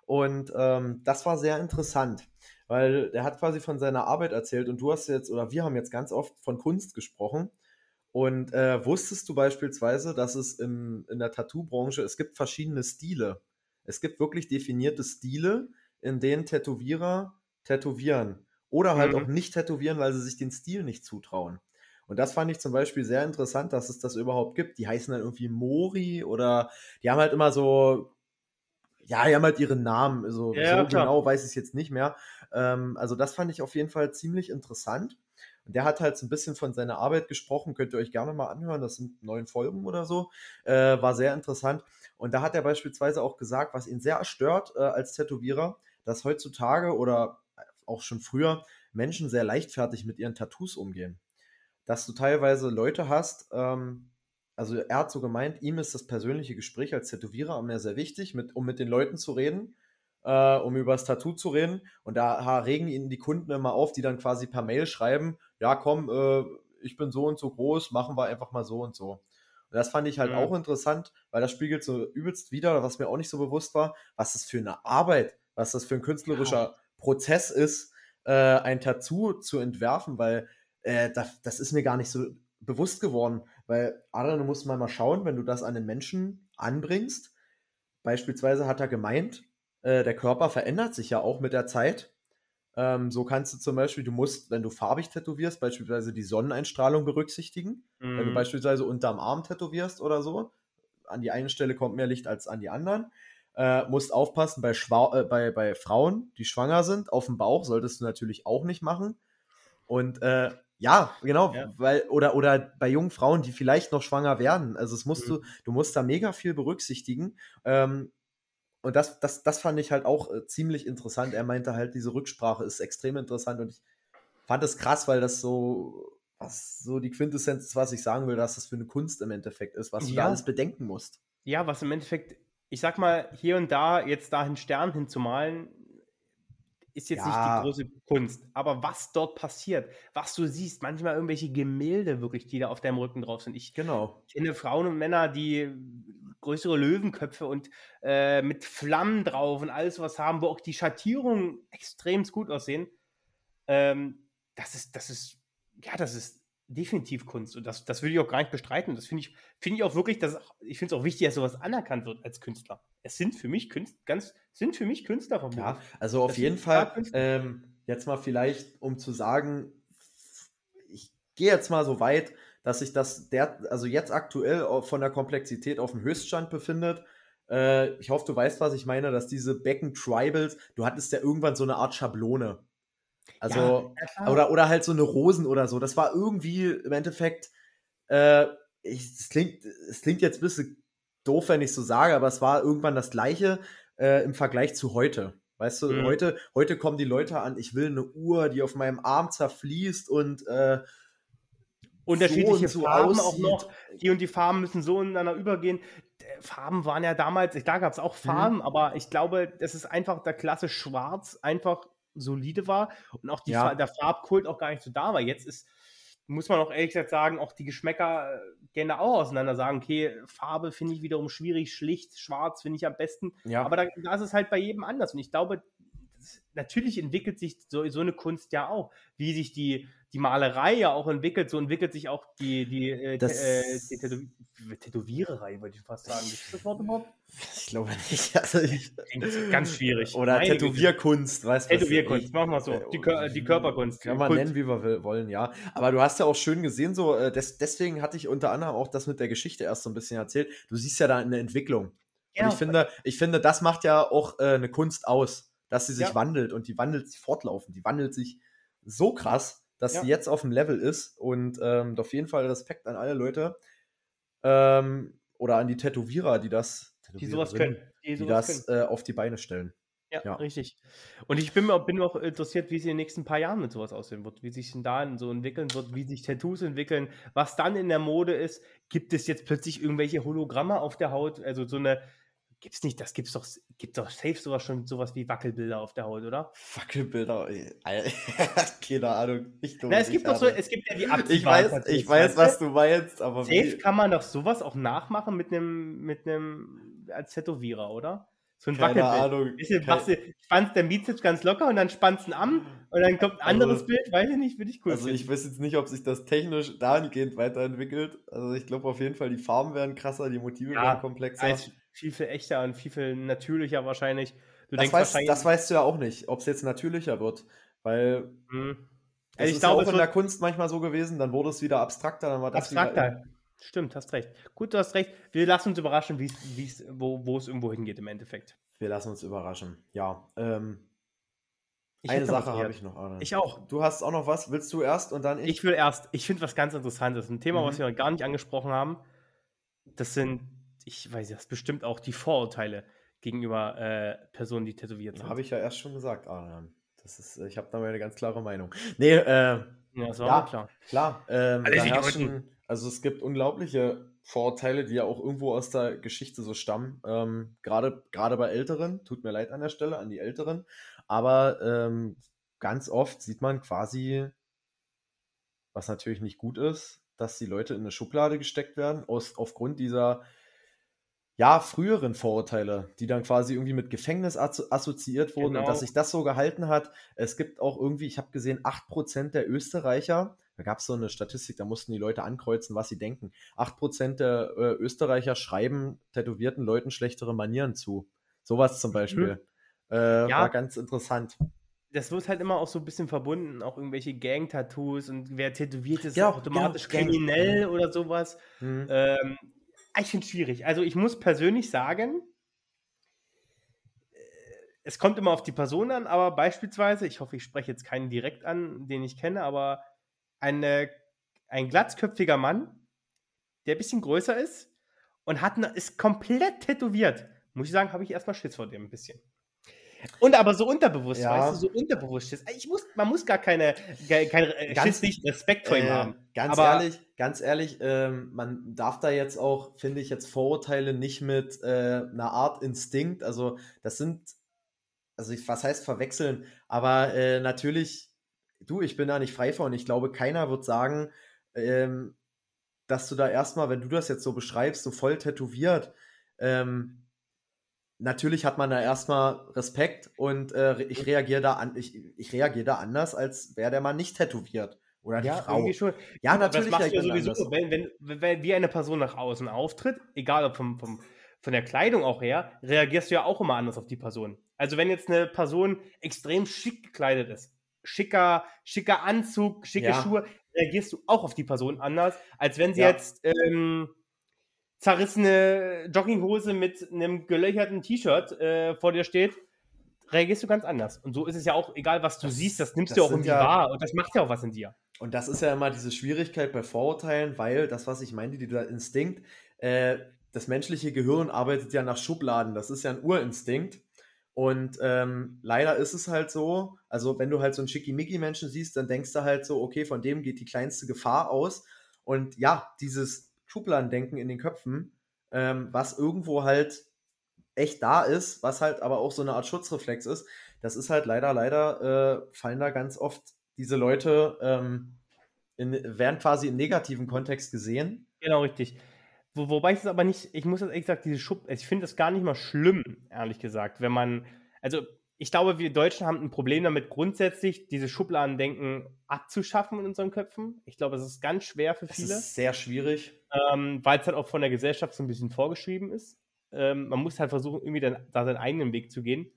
Und ähm, das war sehr interessant, weil der hat quasi von seiner Arbeit erzählt und du hast jetzt, oder wir haben jetzt ganz oft von Kunst gesprochen. Und äh, wusstest du beispielsweise, dass es im, in der Tattoo-Branche, es gibt verschiedene Stile. Es gibt wirklich definierte Stile, in denen Tätowierer tätowieren. Oder halt mhm. auch nicht tätowieren, weil sie sich den Stil nicht zutrauen. Und das fand ich zum Beispiel sehr interessant, dass es das überhaupt gibt. Die heißen dann irgendwie Mori oder die haben halt immer so, ja, die haben halt ihren Namen. Also, Ja, so klar. genau weiß ich es jetzt nicht mehr. Ähm, also das fand ich auf jeden Fall ziemlich interessant. Und der hat halt so ein bisschen von seiner Arbeit gesprochen, könnt ihr euch gerne mal anhören, das sind neun Folgen oder so. Äh, war sehr interessant. Und da hat er beispielsweise auch gesagt, was ihn sehr stört äh, als Tätowierer, dass heutzutage oder auch schon früher Menschen sehr leichtfertig mit ihren Tattoos umgehen. Dass du teilweise Leute hast, ähm, also er hat so gemeint, ihm ist das persönliche Gespräch als Tätowierer immer sehr wichtig, mit, um mit den Leuten zu reden, äh, um über das Tattoo zu reden. Und da regen ihn die Kunden immer auf, die dann quasi per Mail schreiben, ja komm, äh, ich bin so und so groß, machen wir einfach mal so und so. Und das fand ich halt Mhm. auch interessant, weil das spiegelt so übelst wieder, was mir auch nicht so bewusst war, was das für eine Arbeit, was das für ein künstlerischer Prozess ist, äh, ein Tattoo zu entwerfen, weil äh, das, das ist mir gar nicht so bewusst geworden. Weil, Adrian, du musst mal mal schauen, wenn du das an den Menschen anbringst. Beispielsweise hat er gemeint, äh, der Körper verändert sich ja auch mit der Zeit. Ähm, so kannst du zum Beispiel, du musst, wenn du farbig tätowierst, beispielsweise die Sonneneinstrahlung berücksichtigen. Wenn du Mhm. beispielsweise unterm Arm tätowierst oder so, an die eine Stelle kommt mehr Licht als an die anderen. Äh, musst aufpassen bei, Schwa äh, bei, bei Frauen, die schwanger sind, auf dem Bauch solltest du natürlich auch nicht machen. Und äh, ja, genau, Ja. weil, oder, oder bei jungen Frauen, die vielleicht noch schwanger werden. Also es musst Mhm. du, du musst da mega viel berücksichtigen. Ähm, und das, das, das fand ich halt auch äh, ziemlich interessant. Er meinte halt, diese Rücksprache ist extrem interessant und ich fand es krass, weil das so, was so die Quintessenz ist, was ich sagen will, dass das für eine Kunst im Endeffekt ist, was du da Ja. alles bedenken musst. Ja, was im Endeffekt, ich sag mal, hier und da jetzt da einen Stern hinzumalen, ist jetzt Ja. nicht die große Kunst. Aber was dort passiert, was du siehst, manchmal irgendwelche Gemälde wirklich, die da auf deinem Rücken drauf sind. Ich Genau. kenne Frauen und Männer, die größere Löwenköpfe und äh, mit Flammen drauf und alles was haben, wo auch die Schattierungen extrem gut aussehen. Ähm, das ist, das ist, ja, das ist definitiv Kunst. Und das, das würde ich auch gar nicht bestreiten. Das finde ich, finde ich auch wirklich, dass, ich finde es auch wichtig, dass sowas anerkannt wird als Künstler. Es sind für mich Künstler, ganz, sind für mich Künstler vom Ja, also auf Das jeden Fall, ähm, jetzt mal vielleicht, um zu sagen, ich gehe jetzt mal so weit, dass sich das der, also jetzt aktuell von der Komplexität auf dem Höchststand befindet. Äh, ich hoffe, du weißt, was ich meine, dass diese Becken-Tribals, du hattest ja irgendwann so eine Art Schablone. Also, ja, oder, oder halt so eine Rosen oder so. Das war irgendwie im Endeffekt, äh, ich, es, klingt, es klingt jetzt ein bisschen doof, wenn ich so sage, aber es war irgendwann das Gleiche äh, im Vergleich zu heute. Weißt du, Mhm. heute, heute kommen die Leute an, ich will eine Uhr, die auf meinem Arm zerfließt und äh, unterschiedliche so so Farben auch aussieht. noch. Die und die Farben müssen so ineinander übergehen. Äh, Farben waren ja damals, klar gab es auch Mhm. Farben, aber ich glaube, dass es einfach der Klasse Schwarz einfach solide war und auch Ja. Fa- der Farbkult auch gar nicht so da war. Jetzt ist, muss man auch ehrlich gesagt sagen, auch die Geschmäcker äh, gehen da auch auseinander. Sagen, okay, Farbe finde ich wiederum schwierig, schlicht, schwarz finde ich am besten. ja, Aber da, da ist es halt bei jedem anders. Und ich glaube, das, natürlich entwickelt sich so, so eine Kunst ja auch. Wie sich die, die Malerei ja auch entwickelt, so entwickelt sich auch die, die, äh, Das- äh, die Tätow Tätowiererei, wollte ich fast sagen. Es das Wort überhaupt? ich glaube nicht. [laughs] Also ich, ganz schwierig. oder Meine. Tätowierkunst, weißt du? Tätowierkunst, machen wir so. Die, Kör die Körperkunst. Kann man Kunst. nennen, wie wir wollen, ja. Aber du hast ja auch schön gesehen, so, äh, des, deswegen hatte ich unter anderem auch das mit der Geschichte erst so ein bisschen erzählt. Du siehst ja da eine Entwicklung. Ja, und ich finde, ich finde, das macht ja auch äh, eine Kunst aus, dass sie sich Ja. wandelt und die wandelt sich fortlaufend. Die wandelt sich so krass, dass Ja. sie jetzt auf dem Level ist. Und ähm, auf jeden Fall Respekt an alle Leute ähm, oder an die Tätowierer, die das, die sowas können. Die die sowas das können. äh, auf die Beine stellen. Ja, ja. richtig. Und ich bin, bin auch interessiert, wie es in den nächsten paar Jahren mit sowas aussehen wird, wie sich denn da so entwickeln wird, wie sich Tattoos entwickeln, was dann in der Mode ist. Gibt es jetzt plötzlich irgendwelche Hologramme auf der Haut? Also so eine, gibt's nicht, das gibt's doch, gibt doch safe sowas schon, sowas wie Wackelbilder auf der Haut, oder? Alter, [laughs] keine Ahnung. Ich Na, es gibt doch so, es gibt ja die Ich abziehbaren weiß, Tattoos, ich weiß, was du? meinst, aber Safe wie, kann man doch sowas auch nachmachen mit einem, mit einem, als Tätowierer, oder? So ein keine Wackelbild. Ahnung. Bisschen spannst der Bizeps ganz locker und dann spannst du ihn an und dann kommt ein anderes Also- Bild, weiß ich nicht, würde ich cool Also finden. ich weiß jetzt nicht, ob sich das technisch dahingehend weiterentwickelt. Also ich glaube auf jeden Fall, die Farben werden krasser, die Motive Ja, werden komplexer. Ist viel, viel echter und viel, viel natürlicher wahrscheinlich. Du das, denkst weißt, das weißt du ja auch nicht, ob es jetzt natürlicher wird. Weil Hm, Das also ich ist glaube, ja auch in der Kunst manchmal so gewesen, dann wurde es wieder abstrakter, dann war das abstrakter. Stimmt, hast recht. Gut, du hast recht. Wir lassen uns überraschen, wie's, wie's, wo, wo es irgendwo hingeht im Endeffekt. Wir lassen uns überraschen. Ja. Ähm, eine Sache habe ich noch. Adrian. Ich auch. Du hast auch noch was. Willst du erst und dann ich? Ich will erst. Ich finde was ganz Interessantes. Ein Thema, mhm. was wir noch gar nicht angesprochen haben. Das sind, ich weiß das bestimmt auch die Vorurteile gegenüber äh, Personen, die tätowiert sind. Habe ich ja erst schon gesagt, Adrian. Das ist, ich habe da mal eine ganz klare Meinung. Nee, äh, ja, das war ja, klar. Klar. Ähm, herrschen, also es gibt unglaubliche Vorurteile, die ja auch irgendwo aus der Geschichte so stammen. Ähm, Gerade bei Älteren, tut mir leid an der Stelle, an die Älteren. Aber ähm, ganz oft sieht man quasi, was natürlich nicht gut ist, dass die Leute in eine Schublade gesteckt werden, aus, aufgrund dieser ja, früheren Vorurteile, die dann quasi irgendwie mit Gefängnis assoziiert wurden genau. und dass sich das so gehalten hat. Es gibt auch irgendwie, ich habe gesehen, 8% der Österreicher, da gab es so eine Statistik, da mussten die Leute ankreuzen, was sie denken. 8% der äh, Österreicher schreiben tätowierten Leuten schlechtere Manieren zu. Sowas zum mhm. Beispiel. Mhm. Äh, ja. War ganz interessant das wird halt immer auch so ein bisschen verbunden, auch irgendwelche Gang-Tattoos und wer tätowiert ist, ja, automatisch genau, kriminell oder sowas. Mhm. Ähm, ich finde es schwierig. Also ich muss persönlich sagen, äh, es kommt immer auf die Person an, aber beispielsweise, ich hoffe, ich spreche jetzt keinen direkt an, den ich kenne, aber eine, ein glatzköpfiger Mann, der ein bisschen größer ist und hat eine, ist komplett tätowiert. Muss ich sagen, habe ich erstmal Schiss vor dem ein bisschen. Und aber so unterbewusst, ja. weißt du, so unterbewusst Schiss. Ich muss, man muss gar keine, keine äh, ganz, Schiss nicht Respekt vor ihm äh, haben. Ganz aber, ehrlich, ganz ehrlich, ähm, man darf da jetzt auch, finde ich, jetzt Vorurteile nicht mit äh, einer Art Instinkt, also das sind, also ich, was heißt verwechseln, aber äh, natürlich, du, ich bin da nicht frei von. Ich glaube, keiner wird sagen, ähm, dass du da erstmal, wenn du das jetzt so beschreibst, so voll tätowiert, ähm, natürlich hat man da erstmal Respekt und äh, ich reagiere da an, ich, ich reagiere da anders, als wäre der Mann nicht tätowiert. Oder die ja, Frau. Schon. Ja, natürlich. Das machst du sowieso, wenn, wenn, wenn, wie eine Person nach außen auftritt, egal ob vom, vom, von der Kleidung auch her, reagierst du ja auch immer anders auf die Person. Also wenn jetzt eine Person extrem schick gekleidet ist, schicker, schicker Anzug, schicke ja. Schuhe, reagierst du auch auf die Person anders, als wenn sie ja. jetzt ähm, zerrissene Jogginghose mit einem gelöcherten T-Shirt äh, vor dir steht, reagierst du ganz anders. Und so ist es ja auch, egal was du das, siehst, das nimmst das du auch irgendwie ja, wahr und das macht ja auch was in dir. Und das ist ja immer diese Schwierigkeit bei Vorurteilen, weil das, was ich meinte, dieser Instinkt, äh, das menschliche Gehirn arbeitet ja nach Schubladen. Das ist ja ein Urinstinkt. Und ähm, leider ist es halt so, also wenn du halt so einen Schickimicki-Menschen siehst, dann denkst du halt so, okay, von dem geht die kleinste Gefahr aus. Und ja, dieses Schubladendenken in den Köpfen, ähm, was irgendwo halt echt da ist, was halt aber auch so eine Art Schutzreflex ist. Das ist halt leider, leider äh, fallen da ganz oft diese Leute, ähm, in, werden quasi im negativen Kontext gesehen. Genau, richtig. Wo, wobei ich es aber nicht, ich muss das ehrlich gesagt, diese Schub, ich finde das gar nicht mal schlimm, ehrlich gesagt, wenn man, also ich glaube, wir Deutschen haben ein Problem damit, grundsätzlich diese Schubladendenken abzuschaffen in unseren Köpfen. Ich glaube, es ist ganz schwer für viele. Das ist sehr schwierig. Ähm, weil es halt auch von der Gesellschaft so ein bisschen vorgeschrieben ist. Ähm, man muss halt versuchen, irgendwie dann, da seinen eigenen Weg zu gehen.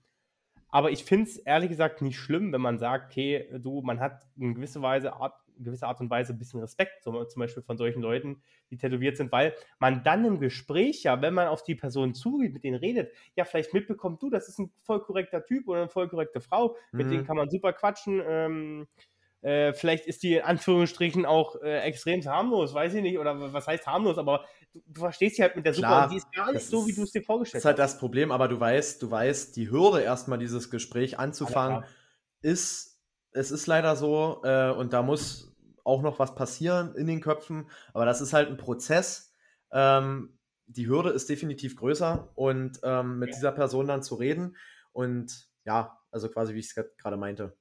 Aber ich finde es ehrlich gesagt nicht schlimm, wenn man sagt, okay, du, man hat in gewisser Weise Art, gewisse Art und Weise ein bisschen Respekt, so, zum Beispiel von solchen Leuten, die tätowiert sind, weil man dann im Gespräch ja, wenn man auf die Person zugeht, mit denen redet, ja, vielleicht mitbekommt, du, das ist ein voll korrekter Typ oder eine voll korrekte Frau, mhm. mit denen kann man super quatschen, ähm, äh, vielleicht ist die in Anführungsstrichen auch äh, extrem harmlos, weiß ich nicht, oder was heißt harmlos, aber du, du verstehst sie halt mit der Klar, Super, die ist gar nicht so, wie du es dir vorgestellt hast. Das ist halt das Problem, aber du weißt, du weißt, die Hürde erstmal dieses Gespräch anzufangen, ist, es ist leider so, äh, und da muss auch noch was passieren in den Köpfen, aber das ist halt ein Prozess. Ähm, die Hürde ist definitiv größer und ähm, mit ja. dieser Person dann zu reden und ja, also quasi wie ich es gerade meinte.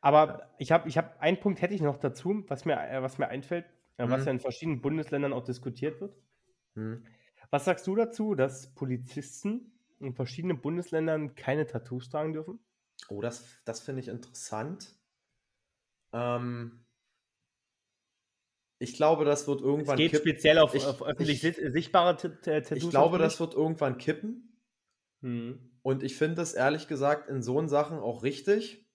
Aber ich habe ich hab, einen Punkt hätte ich noch dazu, was mir, äh, was mir einfällt, äh, was mhm. ja in verschiedenen Bundesländern auch diskutiert wird. Mhm. Was sagst du dazu, dass Polizisten in verschiedenen Bundesländern keine Tattoos tragen dürfen? Oh, das, das finde ich interessant. Ähm, ich glaube, das wird irgendwann. Es geht kippen. speziell auf, ich, auf öffentlich ich, sichtbare Tattoos. Ich glaube, das wird irgendwann kippen. Hm. Und ich finde es ehrlich gesagt in so Sachen auch richtig.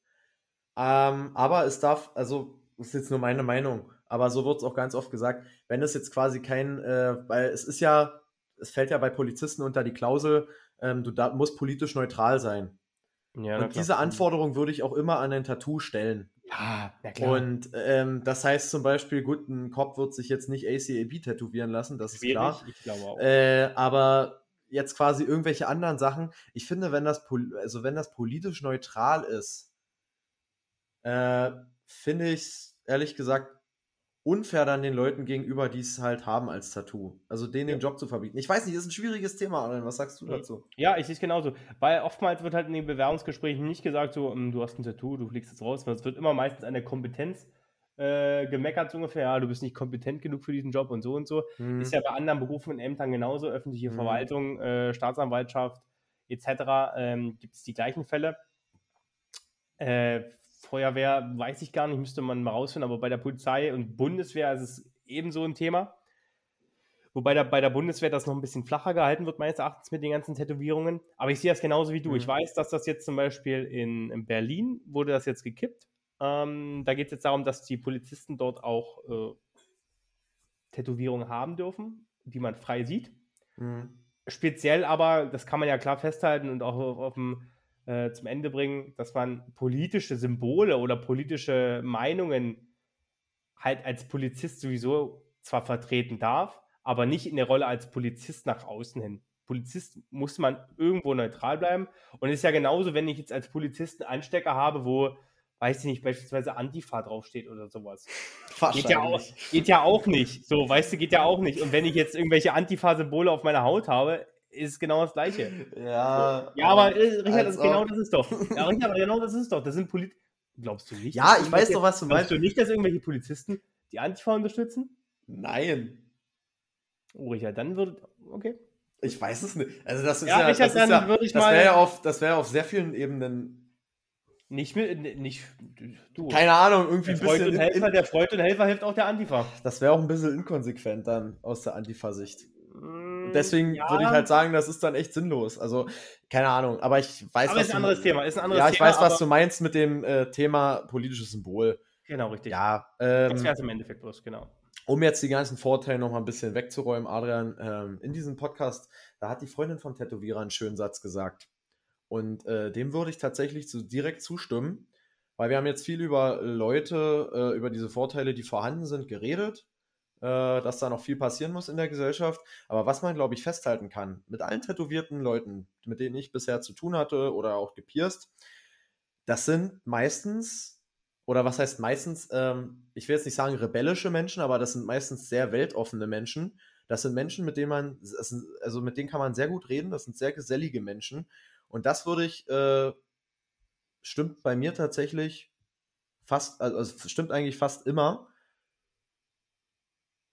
Ähm, aber es darf, also das ist jetzt nur meine Meinung, aber so wird es auch ganz oft gesagt, wenn es jetzt quasi kein, äh, weil es ist ja, es fällt ja bei Polizisten unter die Klausel, ähm, du da, musst politisch neutral sein. Ja, und diese Anforderung würde ich auch immer an ein Tattoo stellen. Ja, ja klar. Und ähm, das heißt zum Beispiel, gut, ein Cop wird sich jetzt nicht ACAB tätowieren lassen, das ist Schwierig, klar. Ich glaube auch. Äh, aber jetzt quasi irgendwelche anderen Sachen. Ich finde, wenn das, also wenn das politisch neutral ist, äh, finde ich ehrlich gesagt unfair dann den Leuten gegenüber, die es halt haben als Tattoo. Also denen den Job zu verbieten. Ich weiß nicht, ist ein schwieriges Thema, Alan. Was sagst du dazu? Ja, ich sehe es genauso. Weil oftmals wird halt in den Bewerbungsgesprächen nicht gesagt, so, hm, du hast ein Tattoo, du fliegst jetzt raus. Es wird immer meistens an der Kompetenz äh, gemeckert, so ungefähr, ja, du bist nicht kompetent genug für diesen Job und so und so. Mhm. Ist ja bei anderen Berufen und Ämtern genauso, öffentliche mhm. Verwaltung, äh, Staatsanwaltschaft etc. Ähm, gibt es die gleichen Fälle. Äh, Feuerwehr weiß ich gar nicht, müsste man mal rausfinden, aber bei der Polizei und Bundeswehr ist es ebenso ein Thema. Wobei da, bei der Bundeswehr das noch ein bisschen flacher gehalten wird, meines Erachtens mit den ganzen Tätowierungen. Aber ich sehe das genauso wie du. Mhm. Ich weiß, dass das jetzt zum Beispiel in, in Berlin wurde das jetzt gekippt. Ähm, da geht es jetzt darum, dass die Polizisten dort auch äh, Tätowierungen haben dürfen, die man frei sieht. Mhm. Speziell aber, das kann man ja klar festhalten und auch auf, auf dem äh, zum Ende bringen, dass man politische Symbole oder politische Meinungen halt als Polizist sowieso zwar vertreten darf, aber nicht in der Rolle als Polizist nach außen hin. Polizist muss man irgendwo neutral bleiben. Und es ist ja genauso, wenn ich jetzt als Polizist einen Anstecker habe, wo, weiß ich nicht, beispielsweise Antifa draufsteht oder sowas. Geht ja, auch, geht ja auch nicht. So, weißt du, geht ja auch nicht. Und wenn ich jetzt irgendwelche Antifa-Symbole auf meiner Haut habe, ist genau das Gleiche. Ja. Ja, aber äh, Richard, das, genau das ist doch. [laughs] Ja, Richard, genau das ist doch. Das sind Polit. Glaubst du nicht? Ja, ich weiß doch, was du meinst. Glaubst du nicht, dass irgendwelche Polizisten die Antifa unterstützen? Nein. Oh, Richard, dann würde. Okay. Ich weiß es nicht. Also, das ist ja. ja Richard, das, ja, das wäre ja, auf, wär auf sehr vielen Ebenen nicht mit, nicht du. Keine Ahnung, irgendwie der Freund und Helfer, in, der Freund und Helfer hilft auch der Antifa. Das wäre auch ein bisschen inkonsequent dann aus der Antifa-Sicht. Mm, deswegen ja. würde ich halt sagen, das ist dann echt sinnlos. Also, keine Ahnung, aber ich weiß, aber was ist ein anderes Thema. Ist ein anderes ja, ich Thema, weiß, was du meinst mit dem äh, Thema politisches Symbol. Genau, richtig. Ja, ähm, das wäre es im Endeffekt bloß, genau. Um jetzt die ganzen Vorteile noch mal ein bisschen wegzuräumen, Adrian, ähm, in diesem Podcast, da hat die Freundin von Tätowierer einen schönen Satz gesagt. Und äh, dem würde ich tatsächlich so direkt zustimmen, weil wir haben jetzt viel über Leute, äh, über diese Vorteile, die vorhanden sind, geredet dass da noch viel passieren muss in der Gesellschaft. Aber was man, glaube ich, festhalten kann, mit allen tätowierten Leuten, mit denen ich bisher zu tun hatte oder auch gepierst, das sind meistens, oder was heißt meistens, ähm, ich will jetzt nicht sagen rebellische Menschen, aber das sind meistens sehr weltoffene Menschen. Das sind Menschen, mit denen man, also mit denen kann man sehr gut reden, das sind sehr gesellige Menschen. Und das würde ich, äh, stimmt bei mir tatsächlich fast, also stimmt eigentlich fast immer.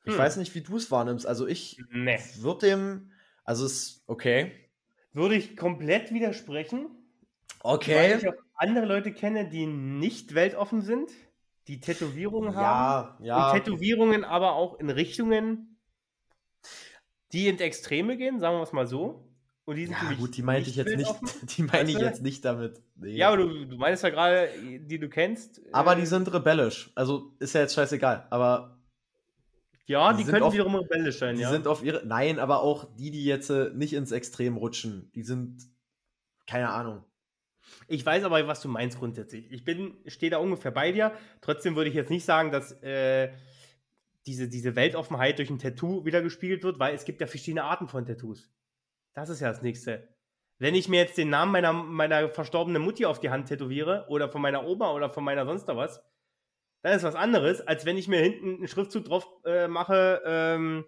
Ich hm. weiß nicht, wie du es wahrnimmst. Also ich nee. würde dem, also es, okay. Würde ich komplett widersprechen. Okay. Weil ich auch andere Leute kenne, die nicht weltoffen sind, die Tätowierungen ja, haben. Ja. Und Tätowierungen aber auch in Richtungen, die ins Extreme gehen, sagen wir es mal so. Und die sind ja, gut, die meinte ich jetzt nicht, [laughs] die meine ich jetzt nicht damit. Nee. Ja, aber du, du meinst ja gerade, die du kennst. Aber äh, die sind rebellisch. Also ist ja jetzt scheißegal. Aber ja, die, die können auf, wiederum rebellisch sein, die ja. sind auf ihre. Nein, aber auch die, die jetzt äh, nicht ins Extrem rutschen, die sind. Keine Ahnung. Ich weiß aber, was du meinst grundsätzlich. Ich bin, stehe da ungefähr bei dir. Trotzdem würde ich jetzt nicht sagen, dass äh, diese, diese Weltoffenheit durch ein Tattoo wieder gespiegelt wird, weil es gibt ja verschiedene Arten von Tattoos. Das ist ja das Nächste. Wenn ich mir jetzt den Namen meiner, meiner verstorbenen Mutti auf die Hand tätowiere oder von meiner Oma oder von meiner sonst was, dann ist was anderes, als wenn ich mir hinten einen Schriftzug drauf äh, mache, ähm,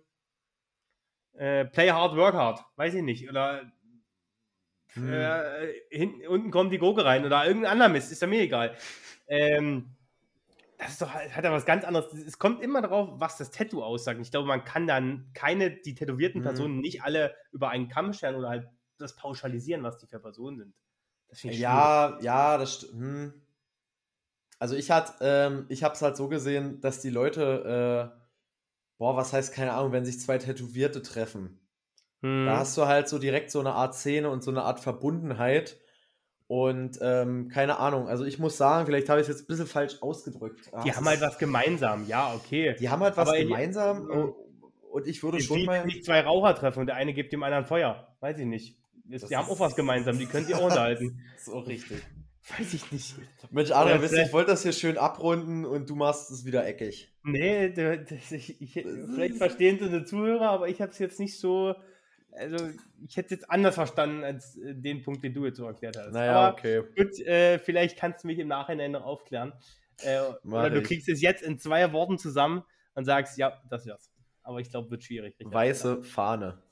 äh, Play hard, work hard. Weiß ich nicht. Oder hm. äh, hinten, unten kommt die Gurke rein oder irgendein anderer Mist, ist ja mir egal. Ähm, das ist doch, hat ja was ganz anderes. Es kommt immer darauf, was das Tattoo aussagt. Ich glaube, man kann dann keine, die tätowierten mhm. Personen nicht alle über einen Kamm scheren oder halt das pauschalisieren, was die für Personen sind. ja, ja, das stimmt. Hm. Also ich hat, ähm, ich habe es halt so gesehen, dass die Leute, äh, boah, was heißt keine Ahnung, wenn sich zwei Tätowierte treffen. Hm. Da hast du halt so direkt so eine Art Szene und so eine Art Verbundenheit. Und ähm, keine Ahnung, also ich muss sagen, vielleicht habe ich es jetzt ein bisschen falsch ausgedrückt. Die Ach, haben es halt was gemeinsam, ja, okay. Die haben halt was Aber gemeinsam Mhm. und ich würde Die schon mal. nicht zwei Raucher treffen und der eine gibt dem anderen Feuer. Weiß ich nicht. Das die haben auch was gemeinsam, die können sich auch [laughs] unterhalten. So richtig. Weiß ich nicht. Mensch, Adrian, Ja, ich wollte das hier schön abrunden und du machst es wieder eckig. Nee, da- das, ich, ich, vielleicht verstehen es unsere Zuhörer, aber ich habe es jetzt nicht so. Also, ich hätte es jetzt anders verstanden als äh, den Punkt, den du jetzt so erklärt hast. Naja, aber okay. gut, äh, vielleicht kannst du mich im Nachhinein noch aufklären. Äh, oder du kriegst es jetzt in zwei Worten zusammen und sagst, ja, das wär's. Aber ich glaube, wird schwierig. Weiße Fahne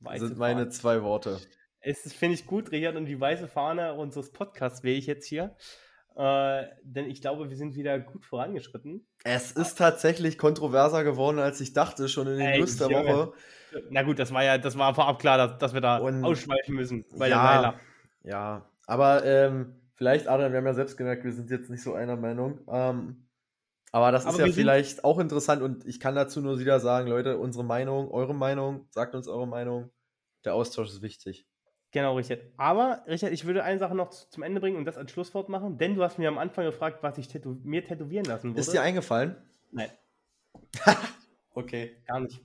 Weiße sind meine Fahne. zwei Worte. Es finde ich gut, Richard, und die weiße Fahne unseres Podcasts wähle ich jetzt hier. Äh, denn ich glaube, wir sind wieder gut vorangeschritten. Es ist tatsächlich kontroverser geworden, als ich dachte, schon in den Ey, News der. Woche. Na gut, das war ja, das war vorab klar, dass, dass wir da Und- ausschweifen müssen bei Ja. der Weiler. Ja, aber ähm, vielleicht, Adrian, wir haben ja selbst gemerkt, wir sind jetzt nicht so einer Meinung. Ähm, aber das Aber ist ja vielleicht auch interessant und ich kann dazu nur wieder sagen, Leute, unsere Meinung, eure Meinung, sagt uns eure Meinung. Der Austausch ist wichtig. Genau, Richard. Aber, Richard, ich würde eine Sache noch zum Ende bringen und das als Schlusswort machen, denn du hast mir am Anfang gefragt, was ich tätow mir tätowieren lassen würde. Ist dir eingefallen? Nein, [laughs] Okay. gar nicht.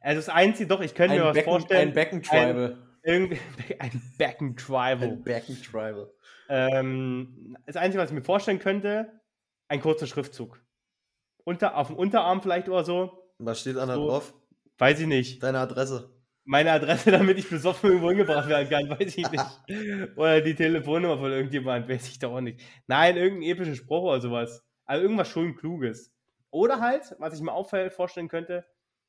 Also das Einzige, doch, ich könnte mir Ein was Becken, vorstellen. ein Becken-Tribal. irgendwie, [laughs] ein Becken Tribal. Ein Becken-Tribal. Ähm, das Einzige, was ich mir vorstellen könnte, ein kurzer Schriftzug. Unter, auf dem Unterarm vielleicht oder so. Was steht da So. drauf? Weiß ich nicht. Deine Adresse. Meine Adresse, [laughs] damit ich besoffen irgendwo hingebracht werden kann, [laughs] weiß ich nicht. Oder die Telefonnummer von irgendjemand, weiß ich doch auch nicht. Nein, irgendeinen epischen Spruch oder sowas. Also irgendwas schon Kluges. Oder halt, was ich mir auch vorstellen könnte,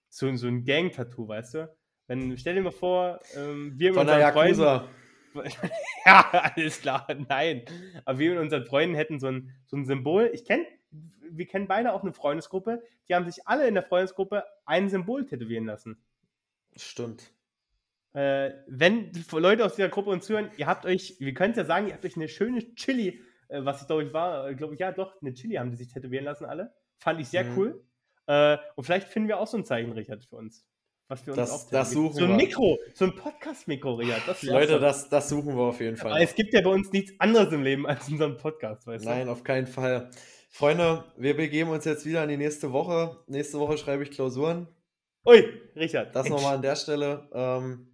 so, so ein Gang-Tattoo, weißt du? Wenn, stell dir mal vor, ähm, wir mit Von unseren Freunden- [laughs] ja, alles klar, nein. Aber wir mit unseren Freunden hätten so ein, so ein Symbol. Ich kenne, wir kennen beide auch eine Freundesgruppe. Die haben sich alle in der Freundesgruppe ein Symbol tätowieren lassen. Stimmt. Äh, wenn Leute aus dieser Gruppe uns zuhören, ihr habt euch, wir können es ja sagen, ihr habt euch eine schöne Chili, äh, was ich glaube ich war, äh, glaube ich, ja doch, eine Chili haben die sich tätowieren lassen alle. Fand ich sehr Mhm. cool. Äh, und vielleicht finden wir auch so ein Zeichen, Richard, für uns. Was wir uns Das- auch das suchen So ein wir. Mikro, so ein Podcast-Mikro, Richard. Das Leute, das, das suchen wir auf jeden Fall. Aber es gibt ja bei uns nichts anderes im Leben als unseren Podcast, weißt Nein, auf keinen Fall. Freunde, wir begeben uns jetzt wieder in die nächste Woche. Nächste Woche schreibe ich Klausuren. Ui, Richard. Das nochmal an der Stelle. Ähm,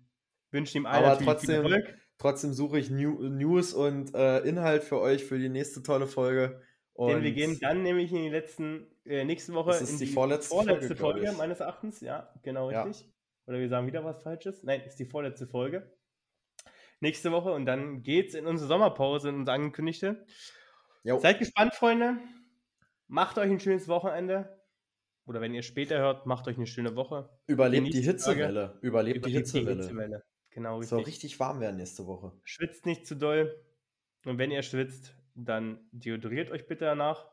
Wünschen ihm allen Aber natürlich viel trotzdem- Erfolg. trotzdem suche ich New News und äh, Inhalt für euch für die nächste tolle Folge. Und Denn wir gehen dann nämlich in die letzten, äh, nächste Woche Das ist in die vorletzte Folge, glaub Folge, ich. meines Erachtens. Ja, genau Ja. richtig. Oder wir sagen wieder was Falsches. Nein, ist die vorletzte Folge. Nächste Woche und dann geht's in unsere Sommerpause, in unsere angekündigte. Jo. Seid gespannt, Freunde. Macht euch ein schönes Wochenende. Oder wenn ihr später hört, macht euch eine schöne Woche. überlebt die genießt die. Hitzewelle. Überlebt die Überlebt Hitzewelle. Genau, Es soll richtig. richtig warm werden nächste Woche. Schwitzt nicht zu doll. Und wenn ihr schwitzt, dann deodoriert euch bitte danach,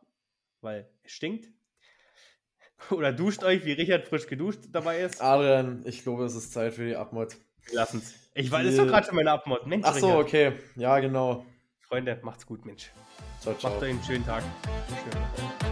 weil es stinkt. [laughs] Oder duscht euch, wie Richard frisch geduscht dabei ist. Adrian, ich glaube, es ist Zeit für die Abmod. Lassen's. Ich weiß, das ist doch gerade schon meine Abmod. Mensch, Ach so, Richard. okay. Ja, genau. Freunde, macht's gut, Mensch. Ciao, ciao. Macht euch einen schönen Tag. Schön.